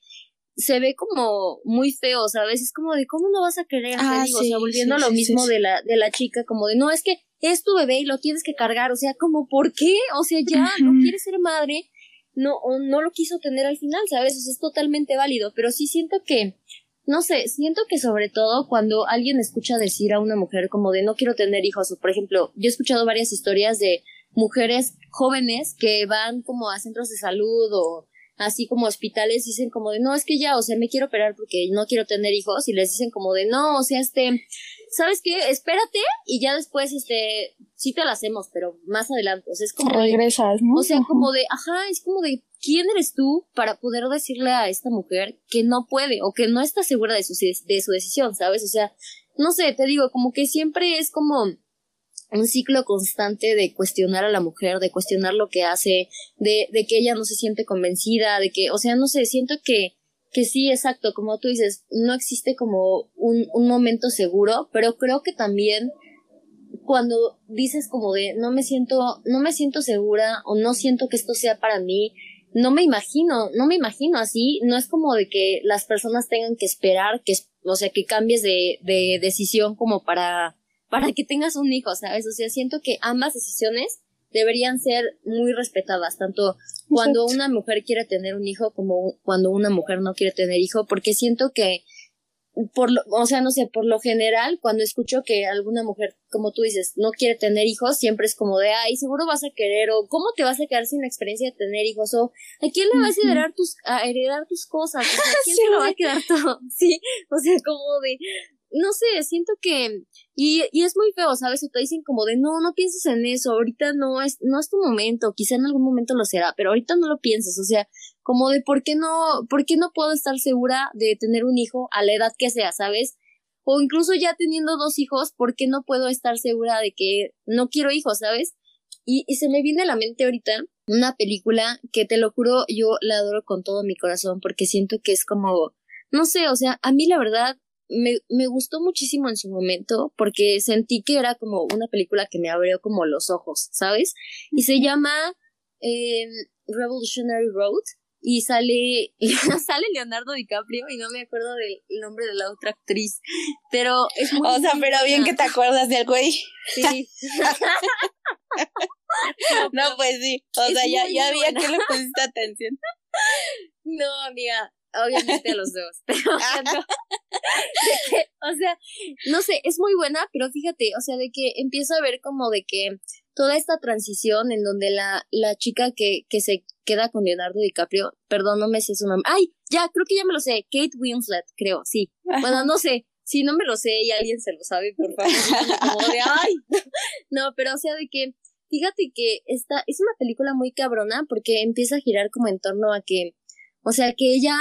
se ve como muy feo, ¿sabes? Es como de, ¿cómo no vas a querer? Ah, digo, o sea, volviendo a lo mismo de la, de la chica, como de, no, es que es tu bebé y lo tienes que cargar, o sea, como, ¿por qué? O sea, ya no quieres ser madre, no, o no lo quiso tener al final, ¿sabes? O sea, es totalmente válido, pero sí siento que, no sé, siento que sobre todo cuando alguien escucha decir a una mujer como de no quiero tener hijos, o por ejemplo, yo he escuchado varias historias de mujeres jóvenes que van como a centros de salud o así como hospitales dicen como de no es que ya o sea me quiero operar porque no quiero tener hijos y les dicen como de no o sea este sabes qué espérate y ya después este sí te lo hacemos pero más adelante o sea es como regresas ¿no? o sea como de ajá es como de quién eres tú para poder decirle a esta mujer que no puede o que no está segura de su de su decisión sabes o sea no sé te digo como que siempre es como un ciclo constante de cuestionar a la mujer, de cuestionar lo que hace, de, de que ella no se siente convencida, de que, o sea, no sé, siento que, que sí, exacto, como tú dices, no existe como un, un momento seguro, pero creo que también cuando dices como de no me siento, no me siento segura o no siento que esto sea para mí, no me imagino, no me imagino así, no es como de que las personas tengan que esperar que, o sea, que cambies de, de decisión como para para que tengas un hijo, ¿sabes? O sea, siento que ambas decisiones deberían ser muy respetadas, tanto cuando una mujer quiere tener un hijo como cuando una mujer no quiere tener hijo, porque siento que por lo, o sea, no sé, por lo general, cuando escucho que alguna mujer, como tú dices, no quiere tener hijos, siempre es como de, ay, seguro vas a querer, o cómo te vas a quedar sin la experiencia de tener hijos, o a quién le vas a heredar tus, a heredar tus cosas, o sea, ¿a quién se lo va a quedar todo? Sí, o sea, como de, no sé, siento que, y, y es muy feo, ¿sabes? O te dicen como de, no, no pienses en eso, ahorita no es, no es tu momento, quizá en algún momento lo será, pero ahorita no lo pienses, o sea, como de, ¿por qué no, por qué no puedo estar segura de tener un hijo a la edad que sea, ¿sabes? O incluso ya teniendo dos hijos, ¿por qué no puedo estar segura de que no quiero hijos, ¿sabes? Y, y se me viene a la mente ahorita una película que te lo juro, yo la adoro con todo mi corazón porque siento que es como, no sé, o sea, a mí la verdad me, me gustó muchísimo en su momento porque sentí que era como una película que me abrió como los ojos, ¿sabes? Y se llama eh, Revolutionary Road y sale, sale Leonardo DiCaprio y no me acuerdo del nombre de la otra actriz, pero es muy... O sea, pero bien que te acuerdas del güey. Sí. no, pues sí, o sea, ya, ya había que le pusiste atención. No, amiga, obviamente a los dos, pero o sea, no. Sé, es muy buena, pero fíjate, o sea, de que empiezo a ver como de que toda esta transición en donde la, la chica que, que se queda con Leonardo DiCaprio, perdón, no me sé su nombre, ay, ya, creo que ya me lo sé, Kate Winslet, creo, sí, bueno, no sé, si no me lo sé y alguien se lo sabe, por favor, como de, ay, no, pero o sea, de que, fíjate que esta es una película muy cabrona porque empieza a girar como en torno a que o sea, que ella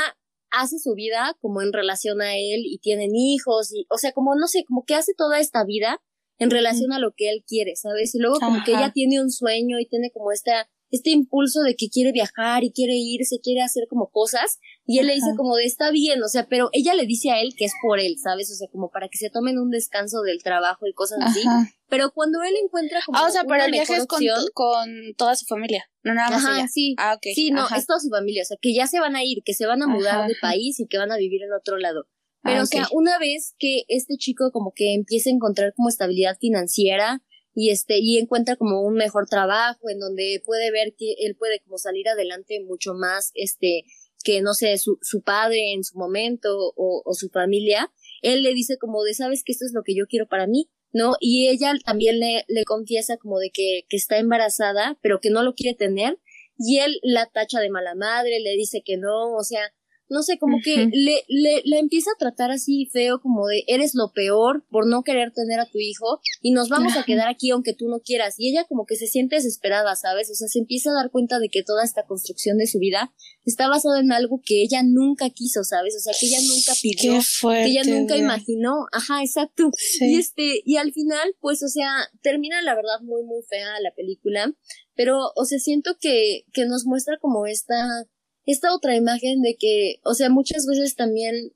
hace su vida como en relación a él y tienen hijos y, o sea, como no sé, como que hace toda esta vida en relación a lo que él quiere, ¿sabes? Y luego como que ella tiene un sueño y tiene como esta este impulso de que quiere viajar y quiere irse, quiere hacer como cosas, y él le dice como de está bien, o sea, pero ella le dice a él que es por él, ¿sabes? O sea, como para que se tomen un descanso del trabajo y cosas así. Pero cuando él encuentra como. Ah, o sea, pero el viaje es con, con, toda su familia, no nada más Ajá, Sí, ah, ok. Sí, no, es toda su familia, o sea, que ya se van a ir, que se van a mudar de país y que van a vivir en otro lado. Pero, ah, o sea, una vez que este chico como que empieza a encontrar como estabilidad financiera, y este y encuentra como un mejor trabajo en donde puede ver que él puede como salir adelante mucho más este que no sé su, su padre en su momento o, su familia él le dice como de sabes que esto es lo que yo quiero para mí no y ella también le, le confiesa como de que, que está embarazada pero que no lo quiere tener y él la tacha de mala madre le dice que no o sea no sé, como que le, le, la empieza a tratar así feo, como de eres lo peor por no querer tener a tu hijo y nos vamos a quedar aquí aunque tú no quieras. Y ella como que se siente desesperada, ¿sabes? O sea, se empieza a dar cuenta de que toda esta construcción de su vida está basada en algo que ella nunca quiso, ¿sabes? O sea, que ella nunca pidió, que ella nunca imaginó. Ajá, exacto. Y este, y al final, pues, o sea, termina la verdad muy, muy fea la película, pero, o sea, siento que, que nos muestra como esta esta otra imagen de que, o sea, muchas veces también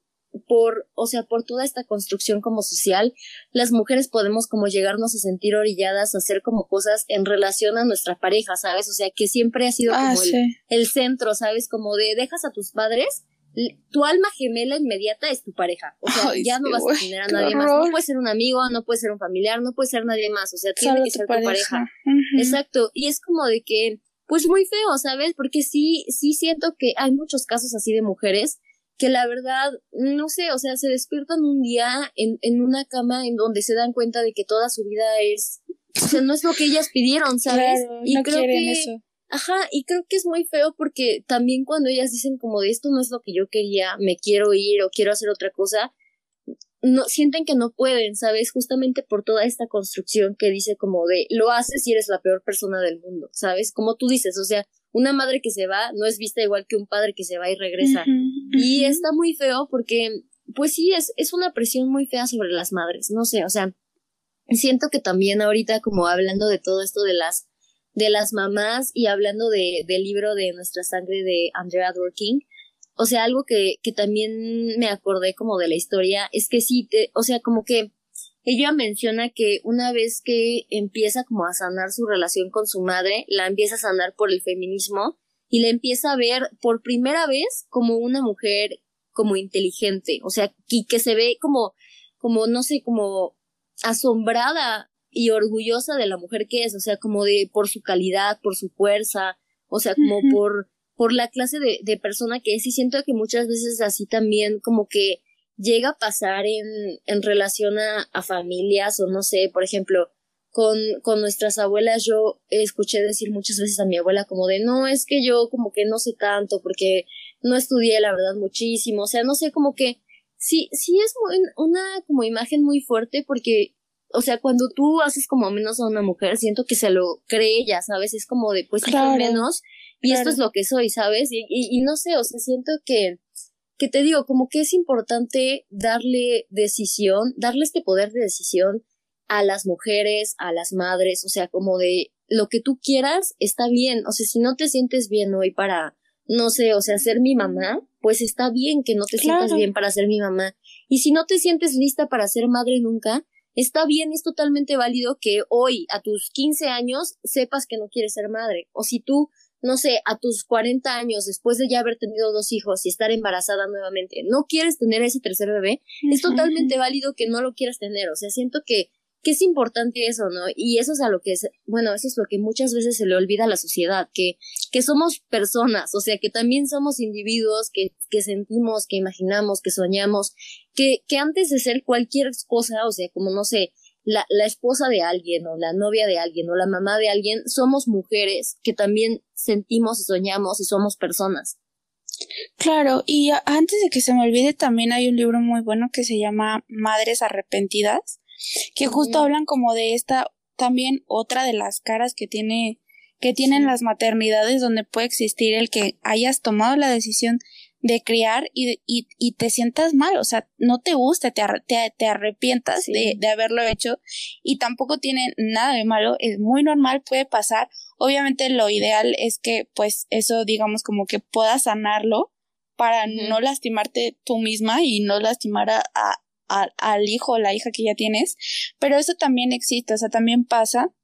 por, o sea, por toda esta construcción como social, las mujeres podemos como llegarnos a sentir orilladas a hacer como cosas en relación a nuestra pareja, ¿sabes? O sea, que siempre ha sido ah, como el, centro, ¿sabes? Como de dejas a tus padres, tu alma gemela inmediata es tu pareja. O sea, ya no vas a tener a nadie más. No puede ser un amigo, no puede ser un familiar, no puede ser nadie más. O sea, tiene que ser tu pareja. Exacto. Y es como de que pues muy feo, ¿sabes? Porque sí, sí siento que hay muchos casos así de mujeres que la verdad, no sé, o sea, se despiertan un día en, en una cama en donde se dan cuenta de que toda su vida es, o sea, no es lo que ellas pidieron, ¿sabes? y creo que, eso. Ajá, y creo que es muy feo porque también cuando ellas dicen como de esto no es lo que yo quería, me quiero ir o quiero hacer otra cosa, no sienten que no pueden, ¿sabes? Justamente por toda esta construcción que dice como de lo haces y eres la peor persona del mundo, ¿sabes? Como tú dices, o sea, una madre que se va no es vista igual que un padre que se va y regresa. Y está muy feo porque, pues sí, es, es una presión muy fea sobre las madres, no sé, o sea, siento que también ahorita como hablando de todo esto de las de las mamás y hablando de, del libro de Nuestra Sangre de Andrea Dworkin, o sea, algo que, que también me acordé como de la historia es que sí, te, o sea, como que ella menciona que una vez que empieza como a sanar su relación con su madre, la empieza a sanar por el feminismo y la empieza a ver por primera vez como una mujer como inteligente, o sea, y que se ve como, como, no sé, como asombrada y orgullosa de la mujer que es, o sea, como de por su calidad, por su fuerza, o sea, como por por la clase de, de persona que es y siento que muchas veces así también como que llega a pasar en, en relación a, a familias o no sé, por ejemplo, con, con nuestras abuelas yo escuché decir muchas veces a mi abuela como de no, es que yo como que no sé tanto porque no estudié la verdad muchísimo, o sea, no sé, como que sí, sí es una como imagen muy fuerte porque, o sea, cuando tú haces como menos a una mujer, siento que se lo cree ella, ¿sabes? Es como de pues claro. menos y esto es lo que soy, ¿sabes? Y, y, no sé, o sea, siento que, que te digo, como que es importante darle decisión, darle este poder de decisión a las mujeres, a las madres, o sea, como de lo que tú quieras está bien, o sea, si no te sientes bien hoy para, no sé, o sea, ser mi mamá, pues está bien que no te sientas bien para ser mi mamá. Y si no te sientes lista para ser madre nunca, está bien, es totalmente válido que hoy, a tus 15 años, sepas que no quieres ser madre. O si tú no sé, a tus 40 años, después de ya haber tenido dos hijos y estar embarazada nuevamente, no quieres tener ese tercer bebé, es totalmente válido que no lo quieras tener. O sea, siento que, que es importante eso, ¿no? Y eso es a lo que es, bueno, eso es lo que muchas veces se le olvida a la sociedad, que, que somos personas, o sea, que también somos individuos, que, que sentimos, que imaginamos, que soñamos, que, que antes de ser cualquier cosa, o sea, como no sé, la, la esposa de alguien o la novia de alguien o la mamá de alguien, somos mujeres que también sentimos y soñamos y somos personas. Claro, y antes de que se me olvide, también hay un libro muy bueno que se llama Madres Arrepentidas, que justo hablan como de esta, también otra de las caras que tiene, que tienen las maternidades, donde puede existir el que hayas tomado la decisión de criar y, y, y, te sientas mal, o sea, no te gusta, te, te, te arrepientas de, de, haberlo hecho y tampoco tiene nada de malo, es muy normal, puede pasar. Obviamente lo ideal es que pues eso digamos como que puedas sanarlo para no lastimarte tú misma y no lastimar a, a, al hijo o la hija que ya tienes, pero eso también existe, o sea, también pasa.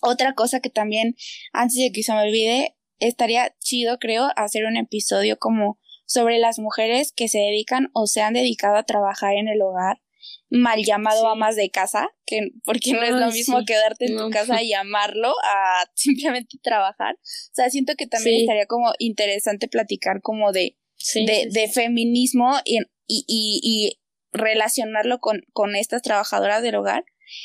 Otra cosa que también, antes de que se me olvide, estaría chido, creo, hacer un episodio como sobre las mujeres que se dedican o se han dedicado a trabajar en el hogar, mal llamado amas de casa, que porque no es lo mismo quedarte en tu casa y llamarlo a simplemente trabajar. O sea, siento que también estaría como interesante platicar como de, de, de, feminismo y, y, y, relacionarlo con, con estas trabajadoras del hogar.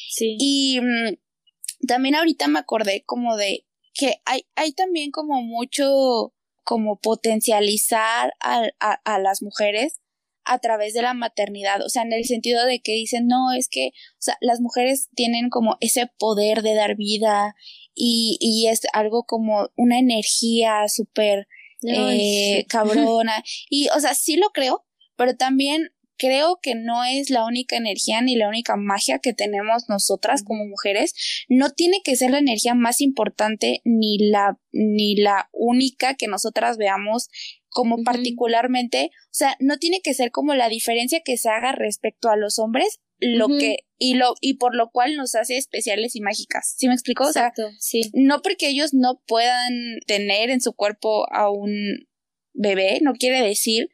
Sí. Y mm, también ahorita me acordé como de que hay, hay también como mucho como potencializar a, a, las mujeres a través de la maternidad, o sea, en el sentido de que dicen, no, es que, o sea, las mujeres tienen como ese poder de dar vida y, y es algo como una energía súper eh, cabrona. Y, o sea, sí lo creo, pero también creo que no es la única energía ni la única magia que tenemos nosotras como mujeres. No tiene que ser la energía más importante ni la, ni la única que nosotras veamos como particularmente, o sea, no tiene que ser como la diferencia que se haga respecto a los hombres, lo que, y lo, y por lo cual nos hace especiales y mágicas. ¿Sí me explico? Exacto, sí. No porque ellos no puedan tener en su cuerpo a un bebé, no quiere decir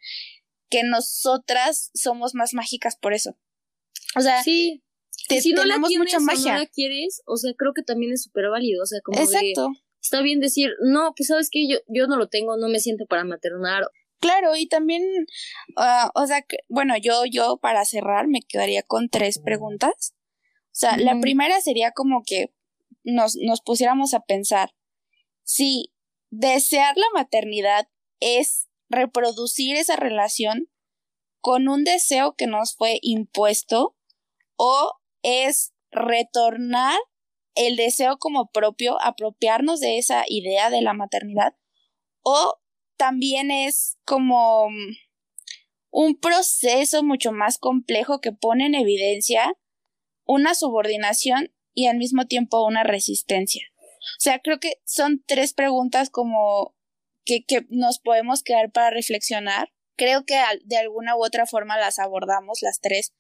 que nosotras somos más mágicas por eso. O sea, sí. si no la mucha magia. no la quieres, o sea, creo que también es súper válido, o sea, como Exacto. está bien decir, no, pues sabes que yo, yo no lo tengo, no me siento para maternar. Claro, y también, uh, o sea, bueno, yo, yo para cerrar me quedaría con tres preguntas. O sea, la primera sería como que nos, nos pusiéramos a pensar si desear la maternidad es reproducir esa relación con un deseo que nos fue impuesto o es retornar el deseo como propio, apropiarnos de esa idea de la maternidad o también es como un proceso mucho más complejo que pone en evidencia una subordinación y al mismo tiempo una resistencia. O sea, creo que son tres preguntas como que, que nos podemos quedar para reflexionar. Creo que de alguna u otra forma las abordamos las tres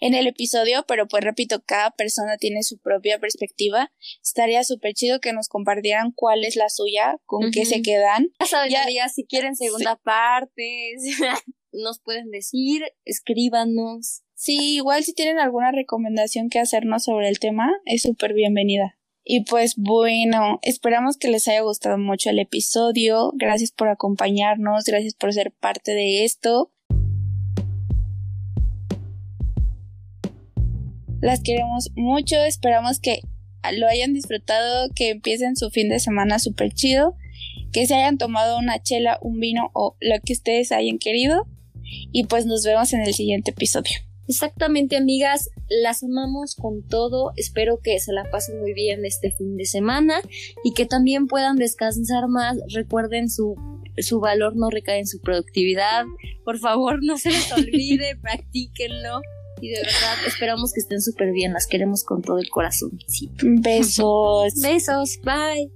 en el episodio, pero pues repito, cada persona tiene su propia perspectiva. Estaría súper chido que nos compartieran cuál es la suya, con qué se quedan. Ya si quieren segunda parte, nos pueden decir, escríbanos. Sí, igual si tienen alguna recomendación que hacernos sobre el tema, es súper bienvenida. Y pues bueno, esperamos que les haya gustado mucho el episodio. Gracias por acompañarnos, gracias por ser parte de esto. Las queremos mucho, esperamos que lo hayan disfrutado, que empiecen su fin de semana súper chido, que se hayan tomado una chela, un vino o lo que ustedes hayan querido. Y pues nos vemos en el siguiente episodio. Exactamente, amigas, las amamos con todo. Espero que se la pasen muy bien este fin de semana y que también puedan descansar más. Recuerden su su valor no recae en su productividad. Por favor, no se les olvide, practíquenlo. Y de verdad, esperamos que estén súper bien. Las queremos con todo el corazón. Besos. Besos. Bye.